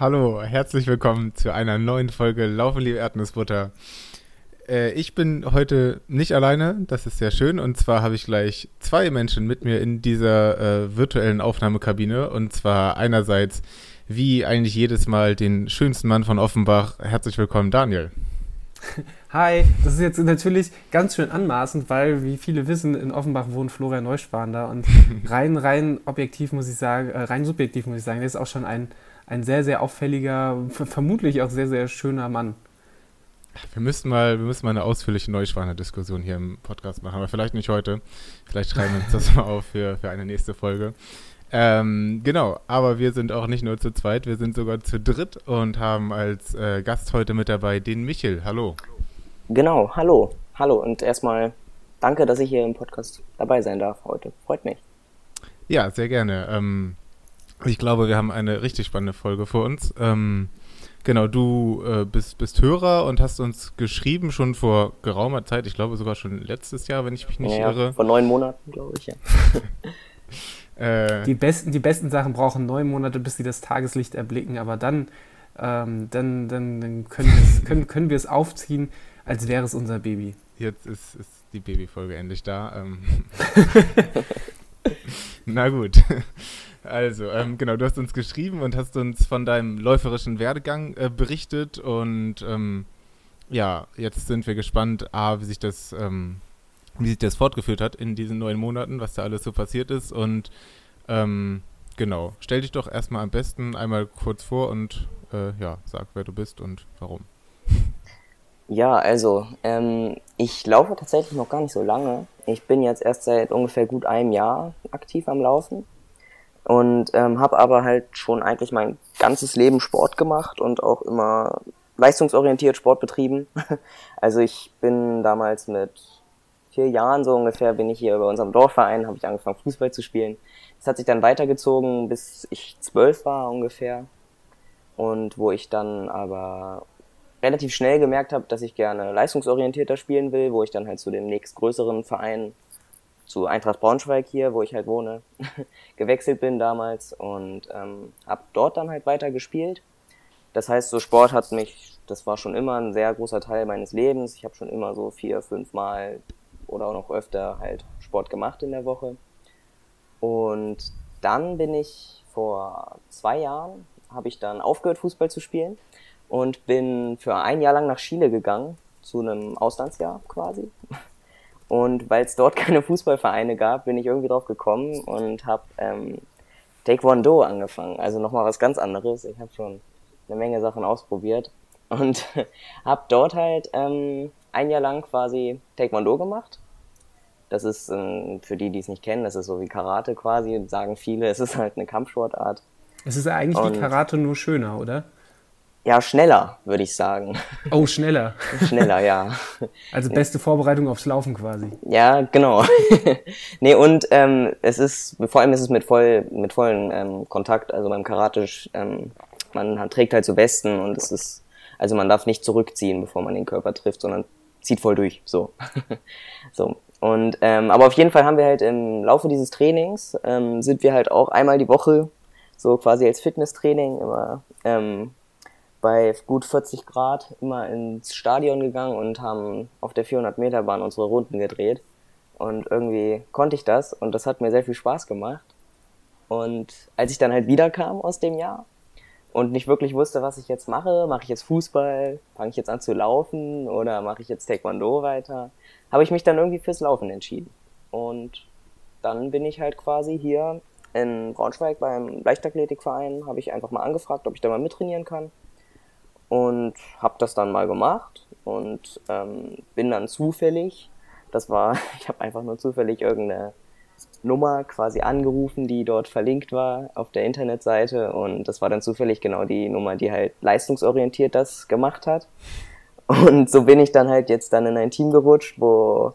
Hallo, herzlich willkommen zu einer neuen Folge Laufen liebe Erdnussbutter. Äh, ich bin heute nicht alleine, das ist sehr schön. Und zwar habe ich gleich zwei Menschen mit mir in dieser äh, virtuellen Aufnahmekabine. Und zwar einerseits, wie eigentlich jedes Mal, den schönsten Mann von Offenbach. Herzlich willkommen, Daniel. Hi, das ist jetzt natürlich ganz schön anmaßend, weil, wie viele wissen, in Offenbach wohnt Florian Neuspahn da und rein, rein objektiv muss ich sagen, äh, rein subjektiv muss ich sagen, der ist auch schon ein, ein sehr, sehr auffälliger, vermutlich auch sehr, sehr schöner Mann. Wir müssten mal, wir müssen mal eine ausführliche Neuschwaner-Diskussion hier im Podcast machen, aber vielleicht nicht heute. Vielleicht schreiben wir uns das mal auf für, für eine nächste Folge. Ähm, genau, aber wir sind auch nicht nur zu zweit, wir sind sogar zu dritt und haben als äh, Gast heute mit dabei den Michel. Hallo. Genau, hallo. Hallo und erstmal danke, dass ich hier im Podcast dabei sein darf heute. Freut mich. Ja, sehr gerne. Ähm, ich glaube, wir haben eine richtig spannende Folge vor uns. Ähm, genau, du äh, bist, bist Hörer und hast uns geschrieben schon vor geraumer Zeit, ich glaube sogar schon letztes Jahr, wenn ich mich nicht ja, irre. Vor neun Monaten, glaube ich, ja. Äh, die, besten, die besten Sachen brauchen neun Monate, bis sie das Tageslicht erblicken, aber dann, ähm, dann, dann, dann können wir es können, können wir es aufziehen, als wäre es unser Baby. Jetzt ist, ist die Babyfolge endlich da. Ähm. Na gut. Also, ähm, genau, du hast uns geschrieben und hast uns von deinem läuferischen Werdegang äh, berichtet und ähm, ja, jetzt sind wir gespannt, A, wie sich das ähm, wie sich das fortgeführt hat in diesen neun Monaten, was da alles so passiert ist. Und ähm, genau, stell dich doch erstmal am besten einmal kurz vor und äh, ja, sag, wer du bist und warum. Ja, also ähm, ich laufe tatsächlich noch gar nicht so lange. Ich bin jetzt erst seit ungefähr gut einem Jahr aktiv am Laufen und ähm, habe aber halt schon eigentlich mein ganzes Leben Sport gemacht und auch immer leistungsorientiert Sport betrieben. Also ich bin damals mit vier Jahren so ungefähr bin ich hier bei unserem Dorfverein, habe ich angefangen Fußball zu spielen. Das hat sich dann weitergezogen, bis ich zwölf war ungefähr. Und wo ich dann aber relativ schnell gemerkt habe, dass ich gerne leistungsorientierter spielen will, wo ich dann halt zu dem nächstgrößeren Verein, zu Eintracht Braunschweig hier, wo ich halt wohne, gewechselt bin damals und ähm, habe dort dann halt weiter gespielt. Das heißt, so Sport hat mich, das war schon immer ein sehr großer Teil meines Lebens. Ich habe schon immer so vier, fünf Mal oder auch noch öfter halt Sport gemacht in der Woche. Und dann bin ich vor zwei Jahren, habe ich dann aufgehört, Fußball zu spielen und bin für ein Jahr lang nach Chile gegangen, zu einem Auslandsjahr quasi. Und weil es dort keine Fußballvereine gab, bin ich irgendwie drauf gekommen und habe ähm, Taekwondo angefangen. Also nochmal was ganz anderes. Ich habe schon eine Menge Sachen ausprobiert und habe dort halt ähm, ein Jahr lang quasi Taekwondo gemacht. Das ist, ähm, für die, die es nicht kennen, das ist so wie Karate quasi, sagen viele, es ist halt eine Kampfsportart. Es ist eigentlich Und, wie Karate nur schöner, oder? Ja, schneller, würde ich sagen. Oh, schneller. schneller, ja. Also beste Vorbereitung aufs Laufen quasi. Ja, genau. nee, und ähm, es ist, vor allem ist es mit voll, mit vollen ähm, Kontakt, also beim Karate, ähm, man trägt halt so Westen und es ist, also man darf nicht zurückziehen, bevor man den Körper trifft, sondern zieht voll durch. So. so. Und ähm, aber auf jeden Fall haben wir halt im Laufe dieses Trainings ähm, sind wir halt auch einmal die Woche so quasi als Fitnesstraining immer ähm, bei gut 40 Grad immer ins Stadion gegangen und haben auf der 400 Meter Bahn unsere Runden gedreht. Und irgendwie konnte ich das und das hat mir sehr viel Spaß gemacht. Und als ich dann halt wiederkam aus dem Jahr, und nicht wirklich wusste, was ich jetzt mache. Mache ich jetzt Fußball? Fange ich jetzt an zu laufen? Oder mache ich jetzt Taekwondo weiter? Habe ich mich dann irgendwie fürs Laufen entschieden. Und dann bin ich halt quasi hier in Braunschweig beim Leichtathletikverein, habe ich einfach mal angefragt, ob ich da mal mittrainieren kann. Und habe das dann mal gemacht und ähm, bin dann zufällig, das war, ich habe einfach nur zufällig irgendeine Nummer quasi angerufen, die dort verlinkt war auf der Internetseite und das war dann zufällig genau die Nummer, die halt leistungsorientiert das gemacht hat. Und so bin ich dann halt jetzt dann in ein Team gerutscht, wo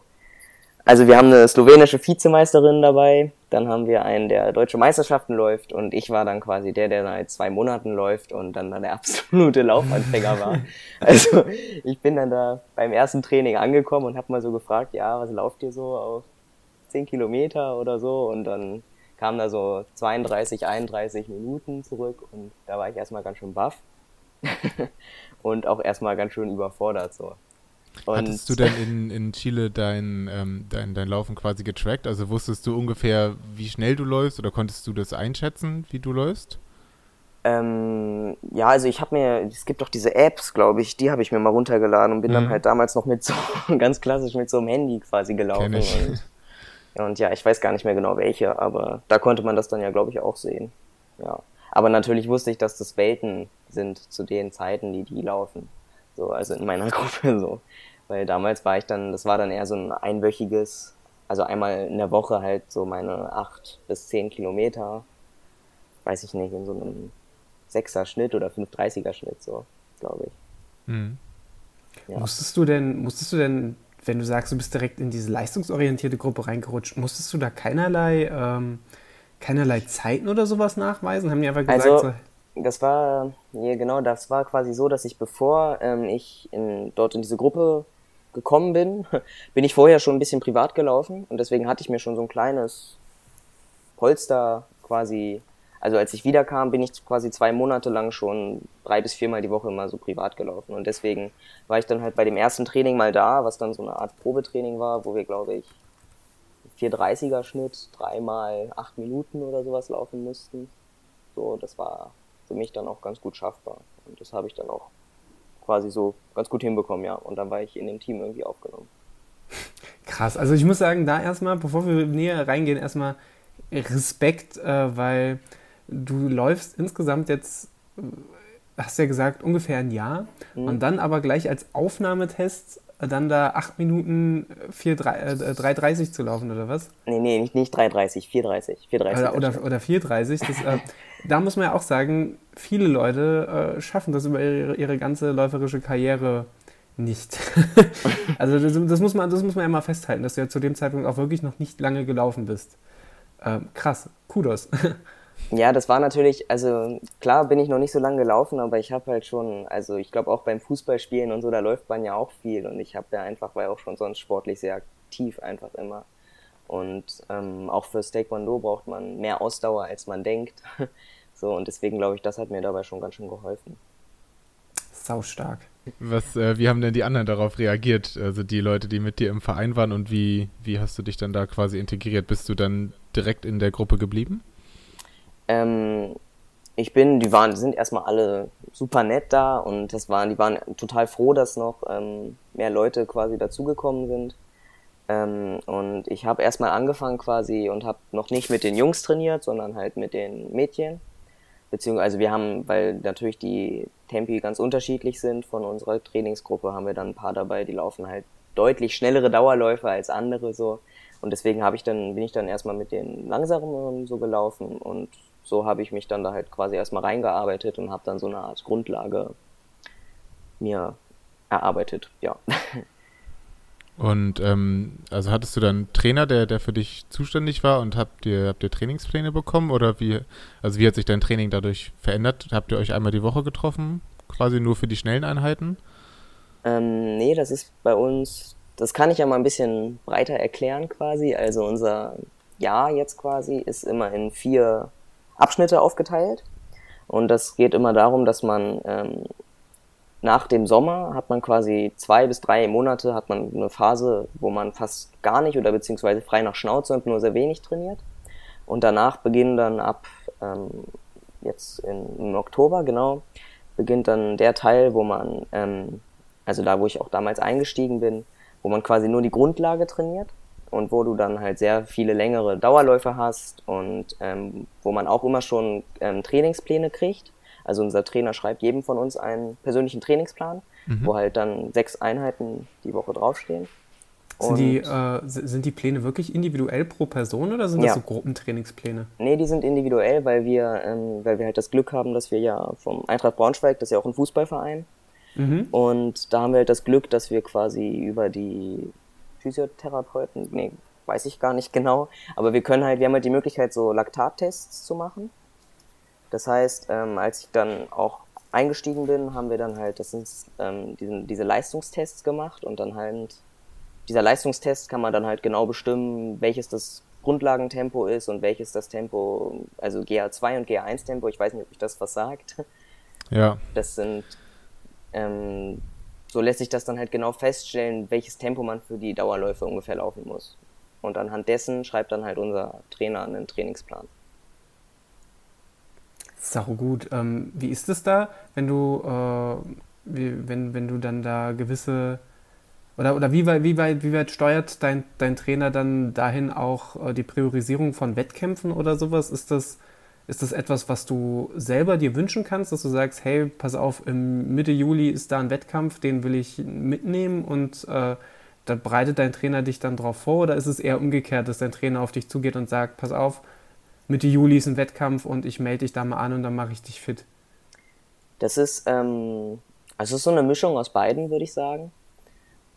also wir haben eine slowenische Vizemeisterin dabei, dann haben wir einen, der deutsche Meisterschaften läuft und ich war dann quasi der, der seit zwei Monaten läuft und dann, dann der absolute Laufanfänger war. Also ich bin dann da beim ersten Training angekommen und habe mal so gefragt, ja, was lauft ihr so auf 10 Kilometer oder so und dann kam da so 32, 31 Minuten zurück und da war ich erstmal ganz schön baff und auch erstmal ganz schön überfordert so. Und Hattest du denn in, in Chile dein, ähm, dein, dein Laufen quasi getrackt? Also wusstest du ungefähr, wie schnell du läufst oder konntest du das einschätzen, wie du läufst? Ähm, ja, also ich habe mir, es gibt doch diese Apps, glaube ich, die habe ich mir mal runtergeladen und bin mhm. dann halt damals noch mit so, ganz klassisch mit so einem Handy quasi gelaufen. Und, und, ja, ich weiß gar nicht mehr genau welche, aber da konnte man das dann ja, glaube ich, auch sehen. Ja. Aber natürlich wusste ich, dass das Welten sind zu den Zeiten, die die laufen. So, also in meiner Gruppe so. Weil damals war ich dann, das war dann eher so ein einwöchiges, also einmal in der Woche halt so meine acht bis zehn Kilometer, weiß ich nicht, in so einem sechser Schnitt oder 530er Schnitt, so, glaube ich. Mhm. Ja. Musstest du denn, musstest du denn, wenn du sagst, du bist direkt in diese leistungsorientierte Gruppe reingerutscht, musstest du da keinerlei, ähm, keinerlei Zeiten oder sowas nachweisen? Haben die einfach gesagt, also, so, das war, ja, genau, das war quasi so, dass ich bevor ähm, ich in, dort in diese Gruppe gekommen bin, bin ich vorher schon ein bisschen privat gelaufen und deswegen hatte ich mir schon so ein kleines Polster quasi, also als ich wiederkam, bin ich quasi zwei Monate lang schon drei bis viermal die Woche immer so privat gelaufen und deswegen war ich dann halt bei dem ersten Training mal da, was dann so eine Art Probetraining war, wo wir glaube ich 430er Schnitt, dreimal acht Minuten oder sowas laufen mussten. So, das war für mich dann auch ganz gut schaffbar und das habe ich dann auch quasi so ganz gut hinbekommen, ja. Und dann war ich in dem Team irgendwie aufgenommen. Krass, also ich muss sagen, da erstmal, bevor wir näher reingehen, erstmal Respekt, äh, weil du läufst insgesamt jetzt, äh, hast ja gesagt, ungefähr ein Jahr mhm. und dann aber gleich als Aufnahmetest dann da 8 Minuten 4, 3, äh, 3,30 zu laufen, oder was? Nee, nee, nicht, nicht 3,30, 4,30. 4,30 oder, oder, oder 4,30. Das, äh, da muss man ja auch sagen, viele Leute äh, schaffen das über ihre, ihre ganze läuferische Karriere nicht. also das, das, muss man, das muss man ja mal festhalten, dass du ja zu dem Zeitpunkt auch wirklich noch nicht lange gelaufen bist. Ähm, krass, Kudos. Ja, das war natürlich, also klar bin ich noch nicht so lange gelaufen, aber ich habe halt schon, also ich glaube auch beim Fußballspielen und so, da läuft man ja auch viel und ich habe ja einfach, war ja auch schon sonst sportlich sehr aktiv einfach immer. Und ähm, auch für Taekwondo braucht man mehr Ausdauer, als man denkt. so, und deswegen glaube ich, das hat mir dabei schon ganz schön geholfen. Sau stark. Was, äh, wie haben denn die anderen darauf reagiert? Also die Leute, die mit dir im Verein waren und wie, wie hast du dich dann da quasi integriert? Bist du dann direkt in der Gruppe geblieben? Ähm, ich bin, die waren, sind erstmal alle super nett da und das waren, die waren total froh, dass noch ähm, mehr Leute quasi dazugekommen sind. Ähm, und ich habe erstmal angefangen quasi und habe noch nicht mit den Jungs trainiert, sondern halt mit den Mädchen. Beziehungsweise also wir haben, weil natürlich die Tempi ganz unterschiedlich sind von unserer Trainingsgruppe, haben wir dann ein paar dabei, die laufen halt deutlich schnellere Dauerläufe als andere so. Und deswegen habe ich dann, bin ich dann erstmal mit den langsamen so gelaufen und so habe ich mich dann da halt quasi erstmal reingearbeitet und habe dann so eine Art Grundlage mir erarbeitet, ja. Und ähm, also hattest du dann einen Trainer, der, der für dich zuständig war und habt ihr, habt ihr Trainingspläne bekommen oder wie, also wie hat sich dein Training dadurch verändert? Habt ihr euch einmal die Woche getroffen, quasi nur für die schnellen Einheiten? Ähm, nee, das ist bei uns, das kann ich ja mal ein bisschen breiter erklären quasi. Also unser Jahr jetzt quasi ist immer in vier Abschnitte aufgeteilt. Und das geht immer darum, dass man ähm, nach dem Sommer hat man quasi zwei bis drei Monate hat man eine Phase, wo man fast gar nicht oder beziehungsweise frei nach Schnauze und nur sehr wenig trainiert. Und danach beginnen dann ab ähm, jetzt in, im Oktober genau beginnt dann der Teil, wo man ähm, also da, wo ich auch damals eingestiegen bin, wo man quasi nur die Grundlage trainiert und wo du dann halt sehr viele längere Dauerläufe hast und ähm, wo man auch immer schon ähm, Trainingspläne kriegt. Also unser Trainer schreibt jedem von uns einen persönlichen Trainingsplan, mhm. wo halt dann sechs Einheiten die Woche draufstehen. Sind die, äh, sind die Pläne wirklich individuell pro Person oder sind das so Gruppentrainingspläne? Nee, die sind individuell, weil wir, ähm, weil wir halt das Glück haben, dass wir ja vom Eintracht Braunschweig, das ist ja auch ein Fußballverein, mhm. und da haben wir halt das Glück, dass wir quasi über die Physiotherapeuten, nee, weiß ich gar nicht genau, aber wir können halt, wir haben halt die Möglichkeit, so Laktattests zu machen. Das heißt, ähm, als ich dann auch eingestiegen bin, haben wir dann halt, das sind ähm, diesen, diese Leistungstests gemacht und dann halt, dieser Leistungstest kann man dann halt genau bestimmen, welches das Grundlagentempo ist und welches das Tempo, also GA2 und GA1 Tempo, ich weiß nicht, ob ich das was sagt. Ja. Das sind, ähm, so lässt sich das dann halt genau feststellen, welches Tempo man für die Dauerläufe ungefähr laufen muss. Und anhand dessen schreibt dann halt unser Trainer einen Trainingsplan. Sau gut. Ähm, wie ist es da, wenn du, äh, wie, wenn, wenn du dann da gewisse oder, oder wie, weit, wie, weit, wie weit steuert dein, dein Trainer dann dahin auch äh, die Priorisierung von Wettkämpfen oder sowas? Ist das, ist das etwas, was du selber dir wünschen kannst, dass du sagst, hey, pass auf, Mitte Juli ist da ein Wettkampf, den will ich mitnehmen und äh, da bereitet dein Trainer dich dann drauf vor? Oder ist es eher umgekehrt, dass dein Trainer auf dich zugeht und sagt, pass auf, Mitte Juli ist ein Wettkampf und ich melde dich da mal an und dann mache ich dich fit? Das ist, ähm, also ist so eine Mischung aus beiden, würde ich sagen.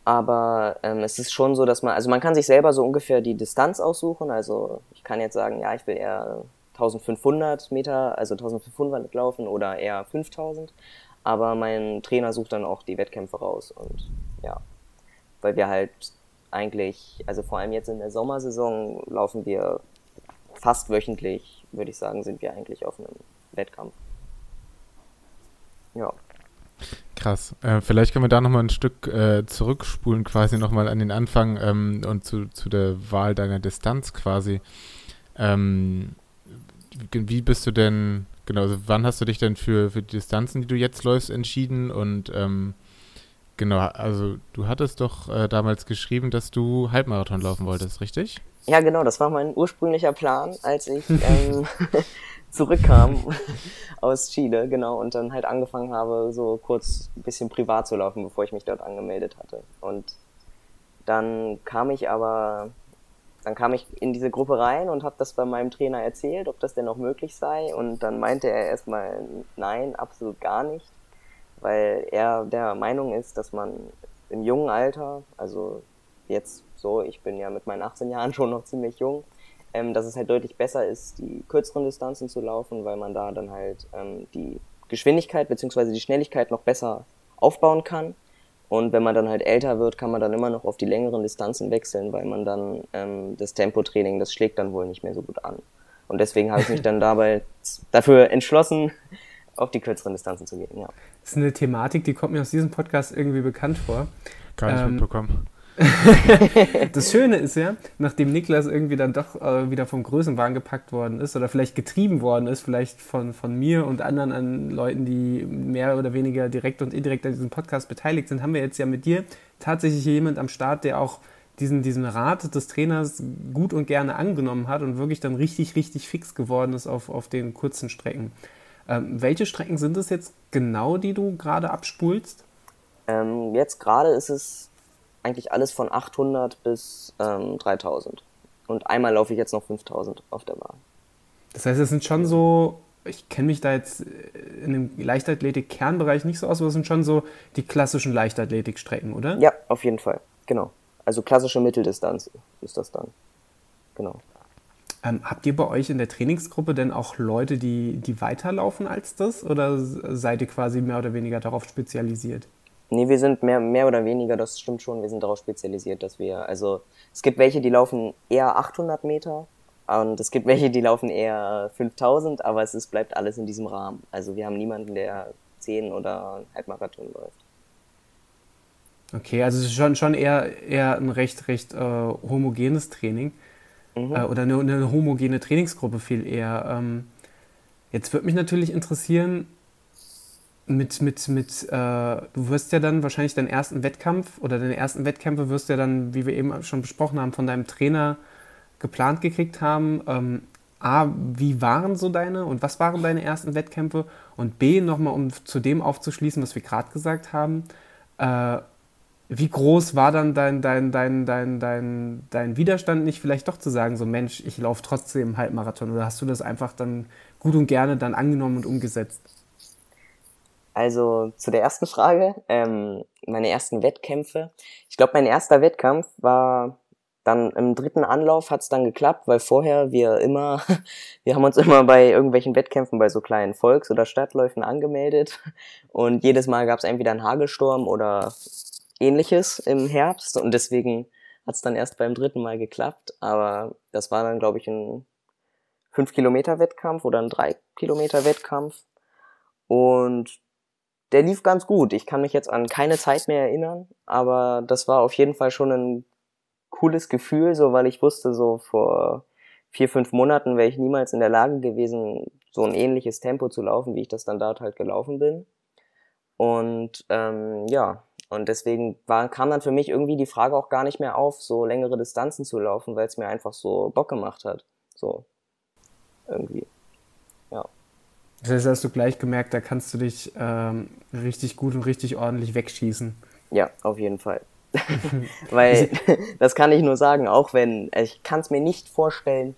Aber ähm, es ist schon so, dass man, also man kann sich selber so ungefähr die Distanz aussuchen. Also ich kann jetzt sagen, ja, ich will eher 1500 Meter, also 1500 laufen oder eher 5000. Aber mein Trainer sucht dann auch die Wettkämpfe raus und ja, weil wir halt eigentlich, also vor allem jetzt in der Sommersaison laufen wir fast wöchentlich, würde ich sagen, sind wir eigentlich auf einem Wettkampf. Ja. Krass. Äh, vielleicht können wir da nochmal ein Stück äh, zurückspulen, quasi nochmal an den Anfang ähm, und zu, zu der Wahl deiner Distanz quasi. Ähm, wie bist du denn, genau, also wann hast du dich denn für, für die Distanzen, die du jetzt läufst, entschieden? Und ähm, genau, also du hattest doch äh, damals geschrieben, dass du Halbmarathon laufen wolltest, richtig? Ja, genau, das war mein ursprünglicher Plan, als ich ähm, zurückkam aus Chile, genau, und dann halt angefangen habe, so kurz ein bisschen privat zu laufen, bevor ich mich dort angemeldet hatte. Und dann kam ich aber, dann kam ich in diese Gruppe rein und habe das bei meinem Trainer erzählt, ob das denn noch möglich sei. Und dann meinte er erstmal, nein, absolut gar nicht, weil er der Meinung ist, dass man im jungen Alter, also jetzt so, ich bin ja mit meinen 18 Jahren schon noch ziemlich jung, ähm, dass es halt deutlich besser ist, die kürzeren Distanzen zu laufen, weil man da dann halt ähm, die Geschwindigkeit bzw. die Schnelligkeit noch besser aufbauen kann. Und wenn man dann halt älter wird, kann man dann immer noch auf die längeren Distanzen wechseln, weil man dann ähm, das Tempotraining, das schlägt dann wohl nicht mehr so gut an. Und deswegen habe ich mich dann dabei dafür entschlossen, auf die kürzeren Distanzen zu gehen. Ja. Das ist eine Thematik, die kommt mir aus diesem Podcast irgendwie bekannt vor. Gar nicht ähm, mitbekommen. das Schöne ist ja, nachdem Niklas irgendwie dann doch äh, wieder vom Größenwahn gepackt worden ist oder vielleicht getrieben worden ist, vielleicht von, von mir und anderen an Leuten, die mehr oder weniger direkt und indirekt an diesem Podcast beteiligt sind, haben wir jetzt ja mit dir tatsächlich jemand am Start, der auch diesen, diesen Rat des Trainers gut und gerne angenommen hat und wirklich dann richtig, richtig fix geworden ist auf, auf den kurzen Strecken. Ähm, welche Strecken sind es jetzt genau, die du gerade abspulst? Ähm, jetzt gerade ist es eigentlich alles von 800 bis ähm, 3000. Und einmal laufe ich jetzt noch 5000 auf der Bahn. Das heißt, es sind schon so, ich kenne mich da jetzt in dem Leichtathletik-Kernbereich nicht so aus, aber es sind schon so die klassischen Leichtathletikstrecken, oder? Ja, auf jeden Fall. Genau. Also klassische Mitteldistanz ist das dann. Genau. Ähm, habt ihr bei euch in der Trainingsgruppe denn auch Leute, die, die weiterlaufen als das? Oder seid ihr quasi mehr oder weniger darauf spezialisiert? Nee, wir sind mehr, mehr oder weniger, das stimmt schon, wir sind darauf spezialisiert, dass wir, also es gibt welche, die laufen eher 800 Meter und es gibt welche, die laufen eher 5000, aber es ist, bleibt alles in diesem Rahmen. Also wir haben niemanden, der 10 oder Halbmarathon läuft. Okay, also es ist schon, schon eher, eher ein recht, recht äh, homogenes Training mhm. äh, oder eine, eine, homogene Trainingsgruppe viel eher. Ähm, jetzt würde mich natürlich interessieren, mit, mit, mit, äh, du wirst ja dann wahrscheinlich deinen ersten Wettkampf oder deine ersten Wettkämpfe wirst ja dann, wie wir eben schon besprochen haben, von deinem Trainer geplant gekriegt haben. Ähm, A, wie waren so deine und was waren deine ersten Wettkämpfe? Und B, nochmal, um zu dem aufzuschließen, was wir gerade gesagt haben, äh, wie groß war dann dein, dein, dein, dein, dein, dein Widerstand, nicht vielleicht doch zu sagen, so Mensch, ich laufe trotzdem Halbmarathon? Oder hast du das einfach dann gut und gerne dann angenommen und umgesetzt? Also zu der ersten Frage, ähm, meine ersten Wettkämpfe. Ich glaube, mein erster Wettkampf war dann im dritten Anlauf hat es dann geklappt, weil vorher wir immer, wir haben uns immer bei irgendwelchen Wettkämpfen bei so kleinen Volks- oder Stadtläufen angemeldet und jedes Mal gab es entweder einen Hagelsturm oder ähnliches im Herbst und deswegen hat es dann erst beim dritten Mal geklappt, aber das war dann, glaube ich, ein 5-Kilometer-Wettkampf oder ein 3-Kilometer-Wettkampf. Und der lief ganz gut. Ich kann mich jetzt an keine Zeit mehr erinnern, aber das war auf jeden Fall schon ein cooles Gefühl, so weil ich wusste, so vor vier, fünf Monaten wäre ich niemals in der Lage gewesen, so ein ähnliches Tempo zu laufen, wie ich das dann dort halt gelaufen bin. Und ähm, ja, und deswegen war, kam dann für mich irgendwie die Frage auch gar nicht mehr auf, so längere Distanzen zu laufen, weil es mir einfach so Bock gemacht hat. So irgendwie. Das heißt, hast du gleich gemerkt, da kannst du dich ähm, richtig gut und richtig ordentlich wegschießen. Ja, auf jeden Fall. Weil das kann ich nur sagen, auch wenn ich kann es mir nicht vorstellen,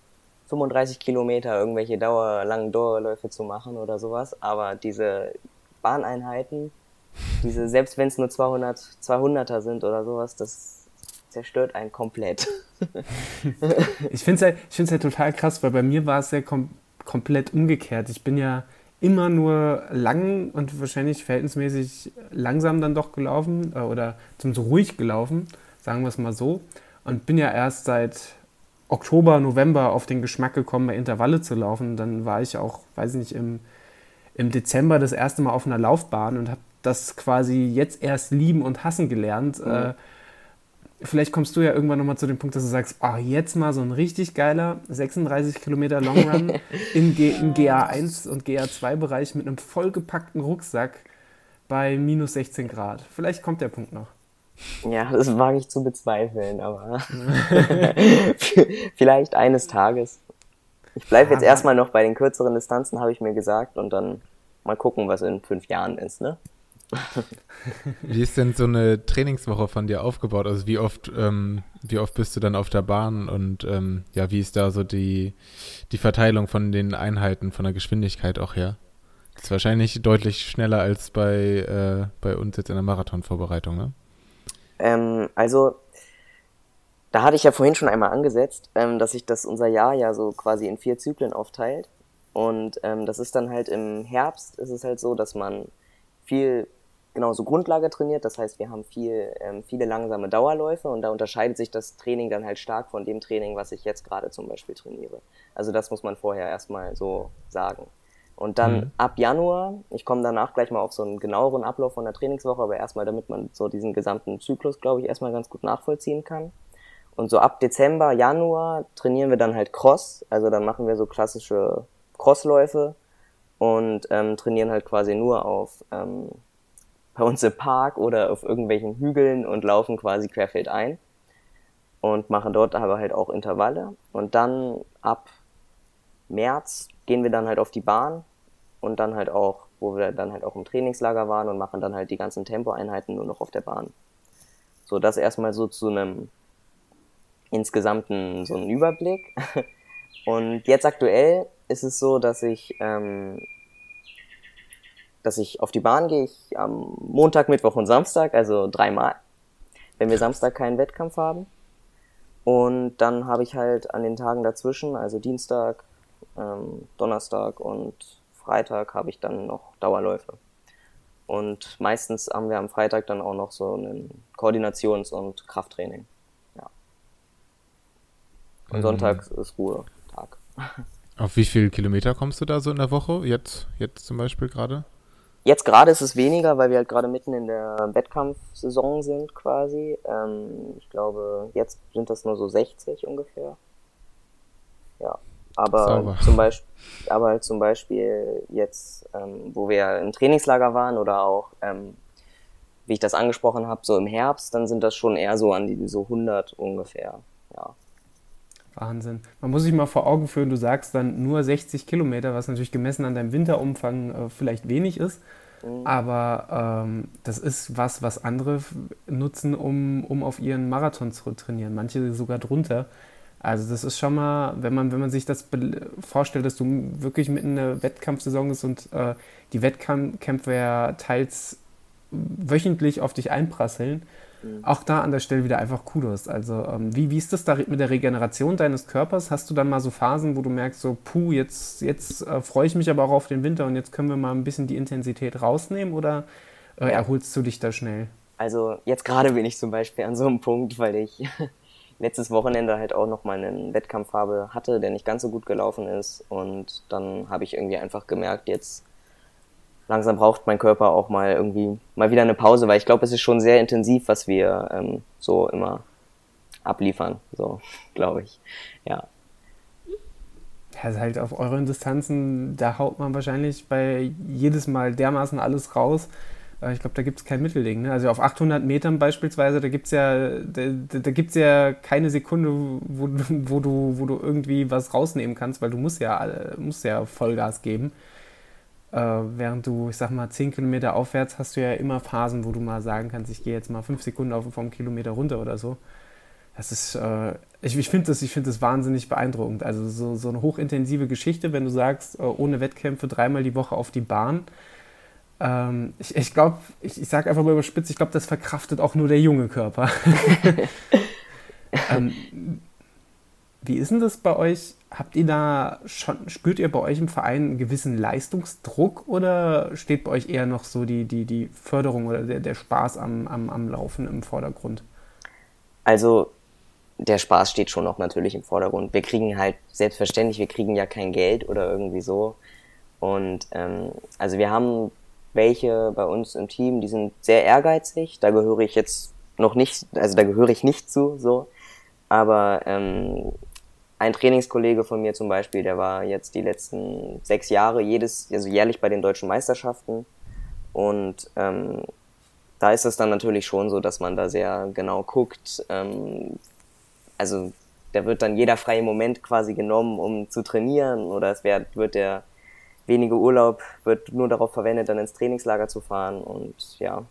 35 Kilometer irgendwelche Dauer, langen Dauerläufe zu machen oder sowas, aber diese Bahneinheiten, diese selbst wenn es nur 200 200er sind oder sowas, das zerstört einen komplett. ich finde es halt, ich halt total krass, weil bei mir war es kom komplett umgekehrt. Ich bin ja immer nur lang und wahrscheinlich verhältnismäßig langsam dann doch gelaufen äh, oder zum so ruhig gelaufen, sagen wir es mal so. Und bin ja erst seit Oktober, November auf den Geschmack gekommen, bei Intervalle zu laufen. Dann war ich auch, weiß ich nicht, im, im Dezember das erste Mal auf einer Laufbahn und habe das quasi jetzt erst lieben und hassen gelernt. Mhm. Äh, vielleicht kommst du ja irgendwann nochmal zu dem Punkt, dass du sagst, oh, jetzt mal so ein richtig geiler 36 Kilometer Long Run in GA1 und GA2-Bereich mit einem vollgepackten Rucksack bei minus 16 Grad. Vielleicht kommt der Punkt noch. Ja, das wage ich zu bezweifeln, aber vielleicht eines Tages. Ich bleibe jetzt erstmal noch bei den kürzeren Distanzen, habe ich mir gesagt, und dann mal gucken, was in fünf Jahren ist, ne? Wie ist denn so eine Trainingswoche von dir aufgebaut? Also wie oft, ähm, wie oft bist du dann auf der Bahn und ähm, ja, wie ist da so die, die Verteilung von den Einheiten, von der Geschwindigkeit auch her? Das ist wahrscheinlich deutlich schneller als bei, äh, bei uns jetzt in der Marathonvorbereitung, ne? Ähm, also, da hatte ich ja vorhin schon einmal angesetzt, ähm, dass sich das unser Jahr ja so quasi in vier Zyklen aufteilt. Und ähm, das ist dann halt im Herbst, ist es halt so, dass man viel genauso Grundlage trainiert. Das heißt, wir haben viel, ähm, viele langsame Dauerläufe und da unterscheidet sich das Training dann halt stark von dem Training, was ich jetzt gerade zum Beispiel trainiere. Also das muss man vorher erstmal so sagen. Und dann mhm. ab Januar, ich komme danach gleich mal auf so einen genaueren Ablauf von der Trainingswoche, aber erstmal, damit man so diesen gesamten Zyklus, glaube ich, erstmal ganz gut nachvollziehen kann. Und so ab Dezember, Januar trainieren wir dann halt Cross, also dann machen wir so klassische Crossläufe und ähm, trainieren halt quasi nur auf ähm, bei uns im Park oder auf irgendwelchen Hügeln und laufen quasi querfeld ein und machen dort aber halt auch Intervalle. Und dann ab März gehen wir dann halt auf die Bahn und dann halt auch, wo wir dann halt auch im Trainingslager waren und machen dann halt die ganzen Tempoeinheiten nur noch auf der Bahn. So, das erstmal so zu einem insgesamten so einen Überblick. Und jetzt aktuell ist es so, dass ich ähm, dass ich auf die Bahn gehe ich am Montag, Mittwoch und Samstag, also dreimal, wenn wir Samstag keinen Wettkampf haben. Und dann habe ich halt an den Tagen dazwischen, also Dienstag, ähm, Donnerstag und Freitag, habe ich dann noch Dauerläufe. Und meistens haben wir am Freitag dann auch noch so ein Koordinations- und Krafttraining. Ja. Und mhm. Sonntag ist Ruhetag. Auf wie viele Kilometer kommst du da so in der Woche? Jetzt, jetzt zum Beispiel gerade? Jetzt gerade ist es weniger, weil wir halt gerade mitten in der Wettkampfsaison sind quasi. Ähm, ich glaube, jetzt sind das nur so 60 ungefähr. Ja. Aber Sauber. zum Beispiel, aber zum Beispiel jetzt, ähm, wo wir im Trainingslager waren oder auch, ähm, wie ich das angesprochen habe, so im Herbst, dann sind das schon eher so an die so 100 ungefähr. Ja. Wahnsinn. Man muss sich mal vor Augen führen, du sagst dann nur 60 Kilometer, was natürlich gemessen an deinem Winterumfang äh, vielleicht wenig ist. Mhm. Aber ähm, das ist was, was andere nutzen, um, um auf ihren Marathon zu trainieren. Manche sogar drunter. Also das ist schon mal, wenn man, wenn man sich das vorstellt, dass du wirklich mitten in der Wettkampfsaison bist und äh, die Wettkämpfe ja teils wöchentlich auf dich einprasseln, Mhm. Auch da an der Stelle wieder einfach Kudos. Also, ähm, wie, wie ist das da mit der Regeneration deines Körpers? Hast du dann mal so Phasen, wo du merkst, so, puh, jetzt, jetzt äh, freue ich mich aber auch auf den Winter und jetzt können wir mal ein bisschen die Intensität rausnehmen oder äh, erholst du dich da schnell? Also, jetzt gerade bin ich zum Beispiel an so einem Punkt, weil ich letztes Wochenende halt auch noch mal einen Wettkampf habe, hatte, der nicht ganz so gut gelaufen ist. Und dann habe ich irgendwie einfach gemerkt, jetzt langsam braucht mein Körper auch mal irgendwie mal wieder eine Pause, weil ich glaube, es ist schon sehr intensiv, was wir ähm, so immer abliefern, so glaube ich. Ja. Ja, halt auf euren Distanzen, da haut man wahrscheinlich bei jedes Mal dermaßen alles raus. Ich glaube, da gibt es kein Mittelding. Ne? Also auf 800 Metern beispielsweise, da gibt es ja, da, da gibt's ja keine Sekunde, wo, wo, du, wo du irgendwie was rausnehmen kannst, weil du musst ja, musst ja Vollgas geben. Äh, während du, ich sag mal, 10 Kilometer aufwärts hast du ja immer Phasen, wo du mal sagen kannst, ich gehe jetzt mal 5 Sekunden auf, vom Kilometer runter oder so. Das ist, äh, ich, ich finde das, find das wahnsinnig beeindruckend. Also so, so eine hochintensive Geschichte, wenn du sagst, äh, ohne Wettkämpfe dreimal die Woche auf die Bahn ähm, ich ich glaube, ich, ich sage einfach mal überspitzt, ich glaube, das verkraftet auch nur der junge Körper. ähm, wie ist denn das bei euch? Habt ihr da schon, spürt ihr bei euch im Verein einen gewissen Leistungsdruck oder steht bei euch eher noch so die, die, die Förderung oder der, der Spaß am, am, am Laufen im Vordergrund? Also der Spaß steht schon noch natürlich im Vordergrund. Wir kriegen halt, selbstverständlich, wir kriegen ja kein Geld oder irgendwie so. Und ähm, also wir haben welche bei uns im Team, die sind sehr ehrgeizig. Da gehöre ich jetzt noch nicht, also da gehöre ich nicht zu, so. Aber ähm, ein Trainingskollege von mir zum Beispiel, der war jetzt die letzten sechs Jahre jedes, also jährlich bei den deutschen Meisterschaften. Und ähm, da ist es dann natürlich schon so, dass man da sehr genau guckt. Ähm, also da wird dann jeder freie Moment quasi genommen, um zu trainieren, oder es wird, wird der wenige Urlaub wird nur darauf verwendet, dann ins Trainingslager zu fahren und ja.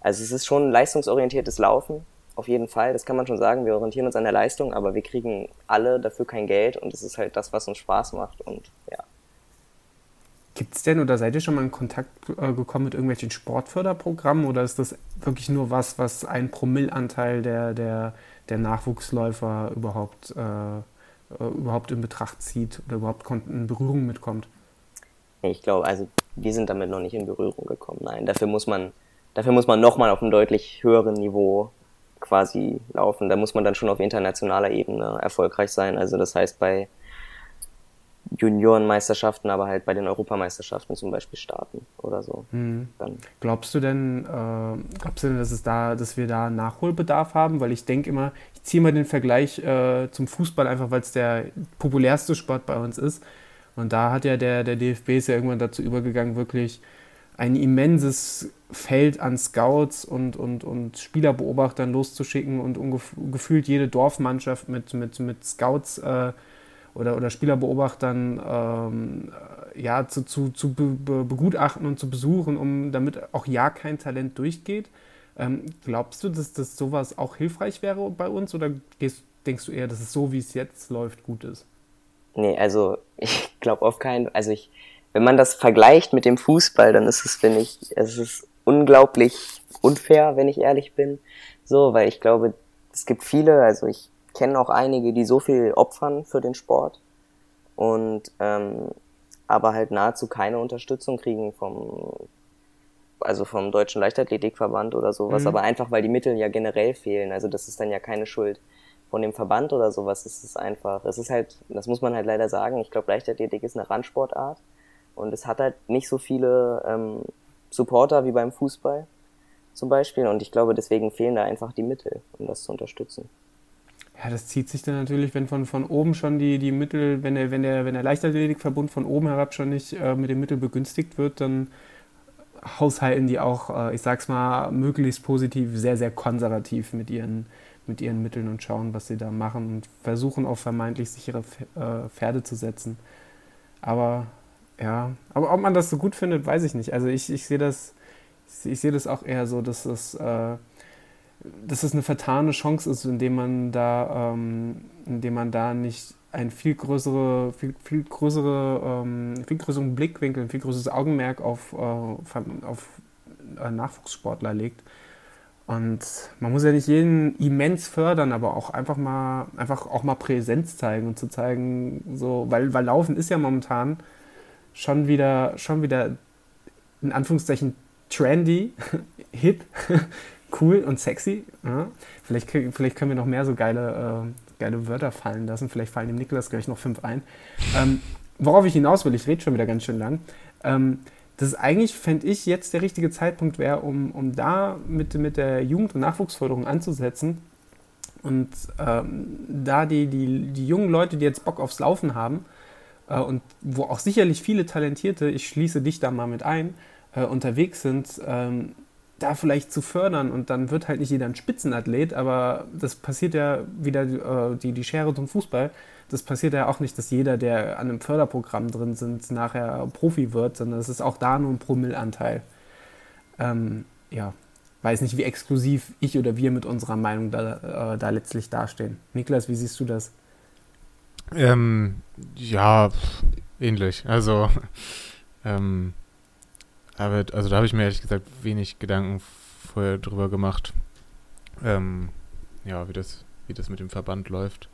Also es ist schon leistungsorientiertes Laufen, auf jeden Fall, das kann man schon sagen. Wir orientieren uns an der Leistung, aber wir kriegen alle dafür kein Geld und es ist halt das, was uns Spaß macht und ja. Gibt es denn oder seid ihr schon mal in Kontakt äh, gekommen mit irgendwelchen Sportförderprogrammen oder ist das wirklich nur was, was ein Promillanteil der, der, der Nachwuchsläufer überhaupt äh, äh, überhaupt in Betracht zieht oder überhaupt in Berührung mitkommt? Ich glaube, also wir sind damit noch nicht in Berührung gekommen. Nein, dafür muss man, dafür muss man nochmal auf einem deutlich höheren Niveau quasi laufen. Da muss man dann schon auf internationaler Ebene erfolgreich sein. Also das heißt bei Juniorenmeisterschaften, aber halt bei den Europameisterschaften zum Beispiel starten oder so. Mhm. Glaubst du denn, äh, glaubst du denn, dass es da, dass wir da Nachholbedarf haben? Weil ich denke immer, ich ziehe mal den Vergleich äh, zum Fußball einfach, weil es der populärste Sport bei uns ist. Und da hat ja der, der DFB ist ja irgendwann dazu übergegangen, wirklich ein immenses Feld an Scouts und, und, und Spielerbeobachtern loszuschicken und gefühlt jede Dorfmannschaft mit, mit, mit Scouts äh, oder, oder Spielerbeobachtern ähm, ja, zu, zu, zu be begutachten und zu besuchen, um damit auch ja kein Talent durchgeht. Ähm, glaubst du, dass das sowas auch hilfreich wäre bei uns oder gehst, denkst du eher, dass es so, wie es jetzt läuft, gut ist? Nee, also ich glaube auf keinen, also ich, wenn man das vergleicht mit dem Fußball, dann ist es, finde ich, es ist unglaublich unfair, wenn ich ehrlich bin. So, weil ich glaube, es gibt viele, also ich kenne auch einige, die so viel opfern für den Sport und ähm, aber halt nahezu keine Unterstützung kriegen vom also vom deutschen Leichtathletikverband oder sowas, mhm. aber einfach weil die Mittel ja generell fehlen. Also das ist dann ja keine Schuld von dem Verband oder sowas. Es ist einfach, es ist halt, das muss man halt leider sagen. Ich glaube, Leichtathletik ist eine Randsportart und es hat halt nicht so viele ähm, Supporter wie beim Fußball zum Beispiel. Und ich glaube, deswegen fehlen da einfach die Mittel, um das zu unterstützen. Ja, das zieht sich dann natürlich, wenn von, von oben schon die, die Mittel, wenn der, wenn der, wenn der Leichtathletikverbund von oben herab schon nicht äh, mit den Mitteln begünstigt wird, dann haushalten die auch, äh, ich sag's mal, möglichst positiv, sehr, sehr konservativ mit ihren, mit ihren Mitteln und schauen, was sie da machen und versuchen auf vermeintlich sichere äh, Pferde zu setzen. Aber ja, aber ob man das so gut findet, weiß ich nicht. Also ich, ich sehe das, ich sehe das auch eher so, dass es äh, dass es eine vertane Chance ist, indem man da, ähm, indem man da nicht ein viel größere, viel, viel größere, ähm, viel größeren Blickwinkel, ein viel größeres Augenmerk auf, äh, auf äh, Nachwuchssportler legt. Und man muss ja nicht jeden immens fördern, aber auch einfach mal, einfach auch mal Präsenz zeigen und zu zeigen, so, weil, weil Laufen ist ja momentan schon wieder, schon wieder in Anführungszeichen trendy, hip, cool und sexy. Ja. Vielleicht, vielleicht können wir noch mehr so geile, äh, geile Wörter fallen lassen. Vielleicht fallen dem Niklas gleich noch fünf ein. Ähm, worauf ich hinaus will, ich rede schon wieder ganz schön lang. Ähm, das ist eigentlich, fände ich, jetzt der richtige Zeitpunkt wäre, um, um da mit, mit der Jugend- und Nachwuchsförderung anzusetzen und ähm, da die, die, die jungen Leute, die jetzt Bock aufs Laufen haben und wo auch sicherlich viele Talentierte, ich schließe dich da mal mit ein, äh, unterwegs sind, ähm, da vielleicht zu fördern und dann wird halt nicht jeder ein Spitzenathlet, aber das passiert ja wieder äh, die, die Schere zum Fußball. Das passiert ja auch nicht, dass jeder, der an einem Förderprogramm drin sind, nachher Profi wird, sondern es ist auch da nur ein Promillanteil. Ähm, ja, weiß nicht, wie exklusiv ich oder wir mit unserer Meinung da, äh, da letztlich dastehen. Niklas, wie siehst du das? Ähm, ja, ähnlich. Also, ähm, aber, also da habe ich mir ehrlich gesagt wenig Gedanken vorher drüber gemacht, ähm, ja, wie das, wie das mit dem Verband läuft.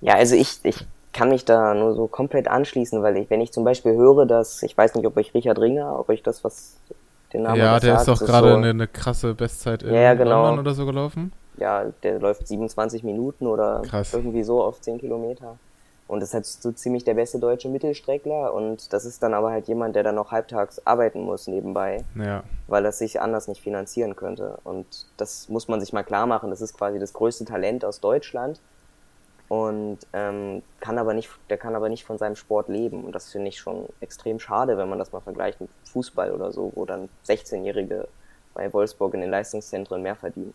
Ja, also ich, ich kann mich da nur so komplett anschließen, weil ich, wenn ich zum Beispiel höre, dass, ich weiß nicht, ob ich Richard Ringer, ob ich das was, den Namen Ja, der sagt, ist doch gerade so, eine, eine, krasse Bestzeit in ja, ja, genau. London oder so gelaufen. Ja, der läuft 27 Minuten oder Krass. irgendwie so auf 10 Kilometer. Und das ist halt so ziemlich der beste deutsche Mittelstreckler. Und das ist dann aber halt jemand, der dann noch halbtags arbeiten muss nebenbei. Ja. Weil das sich anders nicht finanzieren könnte. Und das muss man sich mal klar machen. Das ist quasi das größte Talent aus Deutschland. Und ähm, kann aber nicht, der kann aber nicht von seinem Sport leben. Und das finde ich schon extrem schade, wenn man das mal vergleicht mit Fußball oder so, wo dann 16-Jährige bei Wolfsburg in den Leistungszentren mehr verdienen.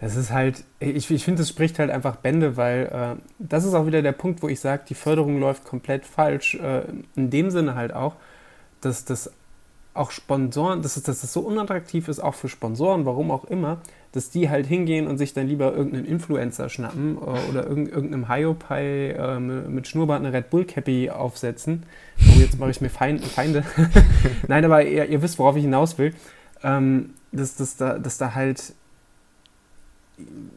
Das ist halt, ich, ich finde, das spricht halt einfach Bände, weil äh, das ist auch wieder der Punkt, wo ich sage, die Förderung läuft komplett falsch. Äh, in dem Sinne halt auch, dass das auch Sponsoren, dass es, dass es so unattraktiv ist, auch für Sponsoren, warum auch immer, dass die halt hingehen und sich dann lieber irgendeinen Influencer schnappen äh, oder irgendeinem Hiopai äh, mit Schnurrbart eine Red Bull Cappy aufsetzen. Oh, jetzt mache ich mir Feinde. Feinde. Nein, aber ihr, ihr, wisst, worauf ich hinaus will. Ähm, dass, dass, da, dass da halt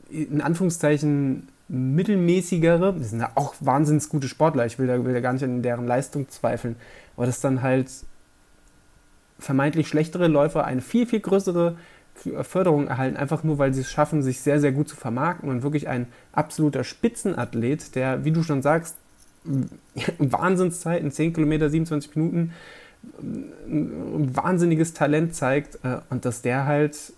in Anführungszeichen mittelmäßigere, die sind ja auch wahnsinnig gute Sportler, ich will da, will da gar nicht an deren Leistung zweifeln, aber dass dann halt vermeintlich schlechtere Läufer eine viel, viel größere Förderung erhalten, einfach nur, weil sie es schaffen, sich sehr, sehr gut zu vermarkten und wirklich ein absoluter Spitzenathlet, der, wie du schon sagst, Wahnsinnszeiten, 10 Kilometer, 27 Minuten, ein wahnsinniges Talent zeigt äh, und dass der halt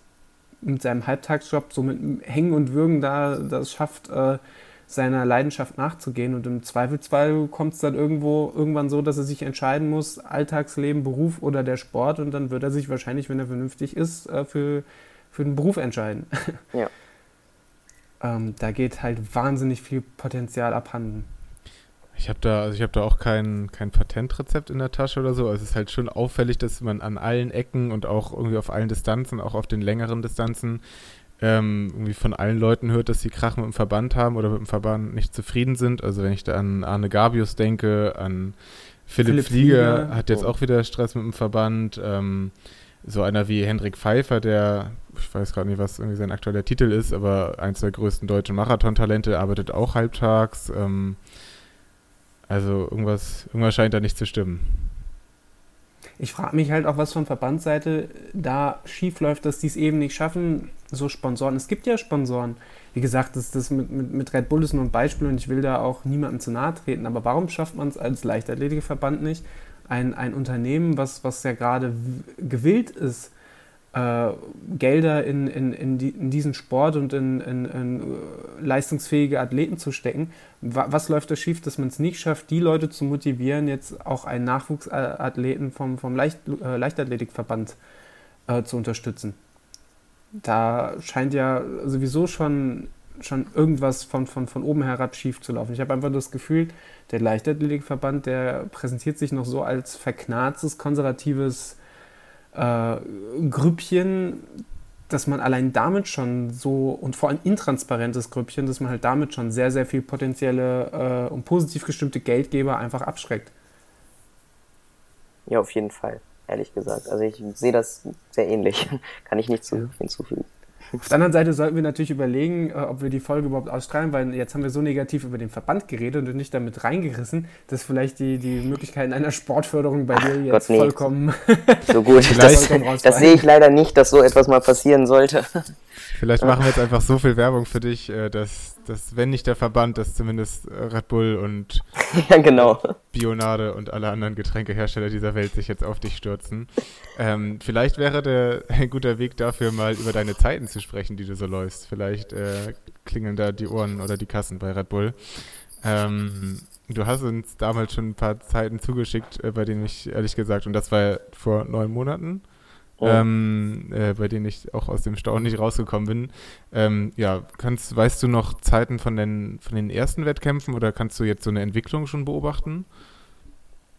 mit seinem Halbtagsjob so mit Hängen und Würgen da das schafft, äh, seiner Leidenschaft nachzugehen. Und im Zweifelsfall kommt es dann irgendwo irgendwann so, dass er sich entscheiden muss, Alltagsleben, Beruf oder der Sport. Und dann wird er sich wahrscheinlich, wenn er vernünftig ist, äh, für, für den Beruf entscheiden. Ja. ähm, da geht halt wahnsinnig viel Potenzial abhanden. Ich habe da, also ich habe da auch kein, kein Patentrezept in der Tasche oder so. Also es ist halt schon auffällig, dass man an allen Ecken und auch irgendwie auf allen Distanzen, auch auf den längeren Distanzen, ähm, irgendwie von allen Leuten hört, dass sie Krach mit dem Verband haben oder mit dem Verband nicht zufrieden sind. Also wenn ich da an Arne Gabius denke, an Philipp, Philipp Flieger, Flieger, hat jetzt oh. auch wieder Stress mit dem Verband. Ähm, so einer wie Hendrik Pfeiffer, der, ich weiß gerade nicht, was irgendwie sein aktueller Titel ist, aber eins der größten deutschen Marathontalente, arbeitet auch halbtags. Ähm, also irgendwas, irgendwas scheint da nicht zu stimmen. Ich frage mich halt auch, was von Verbandsseite da schief läuft, dass die es eben nicht schaffen, so Sponsoren. Es gibt ja Sponsoren. Wie gesagt, das, das mit, mit, mit Red Bull ist nur ein Beispiel und ich will da auch niemandem zu nahe treten. Aber warum schafft man es als Leichtathletikverband nicht, ein, ein Unternehmen, was, was ja gerade gewillt ist, äh, Gelder in, in, in, die, in, diesen Sport und in, in, leistungsfähige Athleten zu stecken. Was läuft da schief, dass man es nicht schafft, die Leute zu motivieren, jetzt auch einen Nachwuchsathleten vom, vom Leicht, äh, Leichtathletikverband äh, zu unterstützen? Da scheint ja sowieso schon, schon irgendwas von, von, von oben herab schief zu laufen. Ich habe einfach das Gefühl, der Leichtathletikverband, der präsentiert sich noch so als verknarztes, konservatives äh, Grüppchen, dass man allein damit schon so und vor allem intransparentes Grüppchen, dass man halt damit schon sehr, sehr viel potenzielle äh, und positiv gestimmte Geldgeber einfach abschreckt. Ja, auf jeden Fall, ehrlich gesagt. Also ich sehe das sehr ähnlich. Kann ich nichts hinzufügen. Auf der anderen Seite sollten wir natürlich überlegen, äh, ob wir die Folge überhaupt ausstrahlen, weil jetzt haben wir so negativ über den Verband geredet und nicht damit reingerissen, dass vielleicht die, die Möglichkeiten einer Sportförderung bei dir jetzt Gott, nee. vollkommen. So gut, das, vollkommen das sehe ich leider nicht, dass so etwas mal passieren sollte. Vielleicht machen wir jetzt einfach so viel Werbung für dich, äh, dass, dass wenn nicht der Verband, dass zumindest äh, Red Bull und ja, genau. Bionade und alle anderen Getränkehersteller dieser Welt sich jetzt auf dich stürzen. Ähm, vielleicht wäre der ein guter Weg dafür, mal über deine Zeiten zu sprechen, die du so läufst. Vielleicht äh, klingeln da die Ohren oder die Kassen bei Red Bull. Ähm, du hast uns damals schon ein paar Zeiten zugeschickt, äh, bei denen ich ehrlich gesagt, und das war vor neun Monaten, Oh. ähm, äh, bei denen ich auch aus dem Staunen nicht rausgekommen bin. Ähm, ja, kannst, weißt du noch Zeiten von den, von den ersten Wettkämpfen oder kannst du jetzt so eine Entwicklung schon beobachten?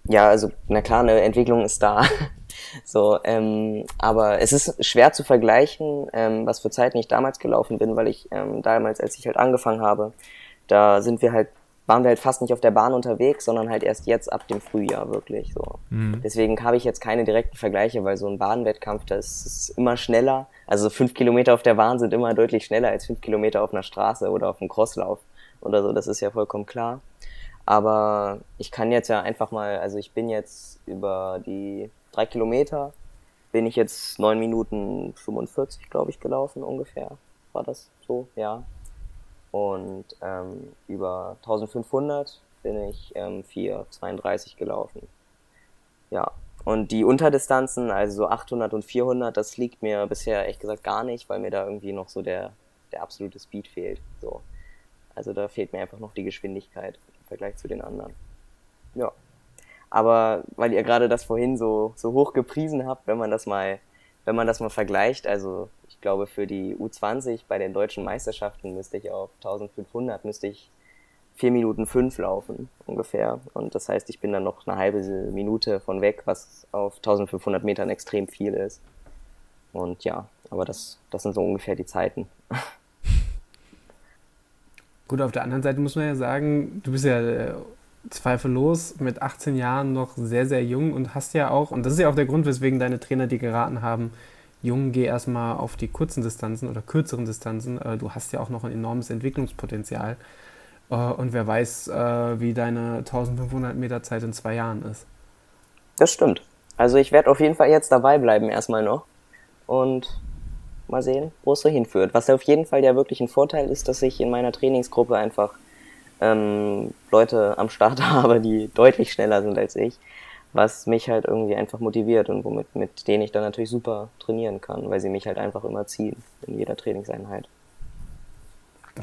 Ja, also na klar, eine Entwicklung ist da. So, ähm, aber es ist schwer zu vergleichen, ähm, was für Zeiten ich damals gelaufen bin, weil ich ähm, damals, als ich halt angefangen habe, da sind wir halt, waren wir halt fast nicht auf der Bahn unterwegs, sondern halt erst jetzt ab dem Frühjahr wirklich so. Mhm. Deswegen habe ich jetzt keine direkten Vergleiche, weil so ein Bahnwettkampf, das ist immer schneller. Also fünf Kilometer auf der Bahn sind immer deutlich schneller als fünf Kilometer auf einer Straße oder auf einem Crosslauf oder so. Das ist ja vollkommen klar. Aber ich kann jetzt ja einfach mal, also ich bin jetzt über die drei Kilometer, bin ich jetzt neun Minuten 45, glaube ich, gelaufen ungefähr. War das so? Ja. Und ähm, über 1500 bin ich ähm, 4,32 gelaufen. Ja. Und die Unterdistanzen, also so 800 und 400, das liegt mir bisher ehrlich gesagt gar nicht, weil mir da irgendwie noch so der, der absolute Speed fehlt. So. Also da fehlt mir einfach noch die Geschwindigkeit im Vergleich zu den anderen. Ja. Aber weil ihr gerade das vorhin so, so hoch gepriesen habt, wenn man das mal, wenn man das mal vergleicht, also ich glaube für die U20 bei den deutschen Meisterschaften müsste ich auf 1500 müsste ich 4 Minuten 5 laufen ungefähr. Und das heißt, ich bin dann noch eine halbe Minute von weg, was auf 1500 Metern extrem viel ist. Und ja, aber das, das sind so ungefähr die Zeiten. Gut, auf der anderen Seite muss man ja sagen, du bist ja äh, zweifellos mit 18 Jahren noch sehr, sehr jung und hast ja auch, und das ist ja auch der Grund, weswegen deine Trainer dir geraten haben, Jung, geh erstmal auf die kurzen Distanzen oder kürzeren Distanzen. Äh, du hast ja auch noch ein enormes Entwicklungspotenzial. Äh, und wer weiß, äh, wie deine 1500 Meter Zeit in zwei Jahren ist. Das stimmt. Also ich werde auf jeden Fall jetzt dabei bleiben erstmal noch und mal sehen, wo es so hinführt. Was auf jeden Fall ja wirklich ein Vorteil ist, dass ich in meiner Trainingsgruppe einfach ähm, Leute am Start habe, die deutlich schneller sind als ich, was mich halt irgendwie einfach motiviert und womit mit denen ich dann natürlich super trainieren kann, weil sie mich halt einfach immer ziehen in jeder Trainingseinheit.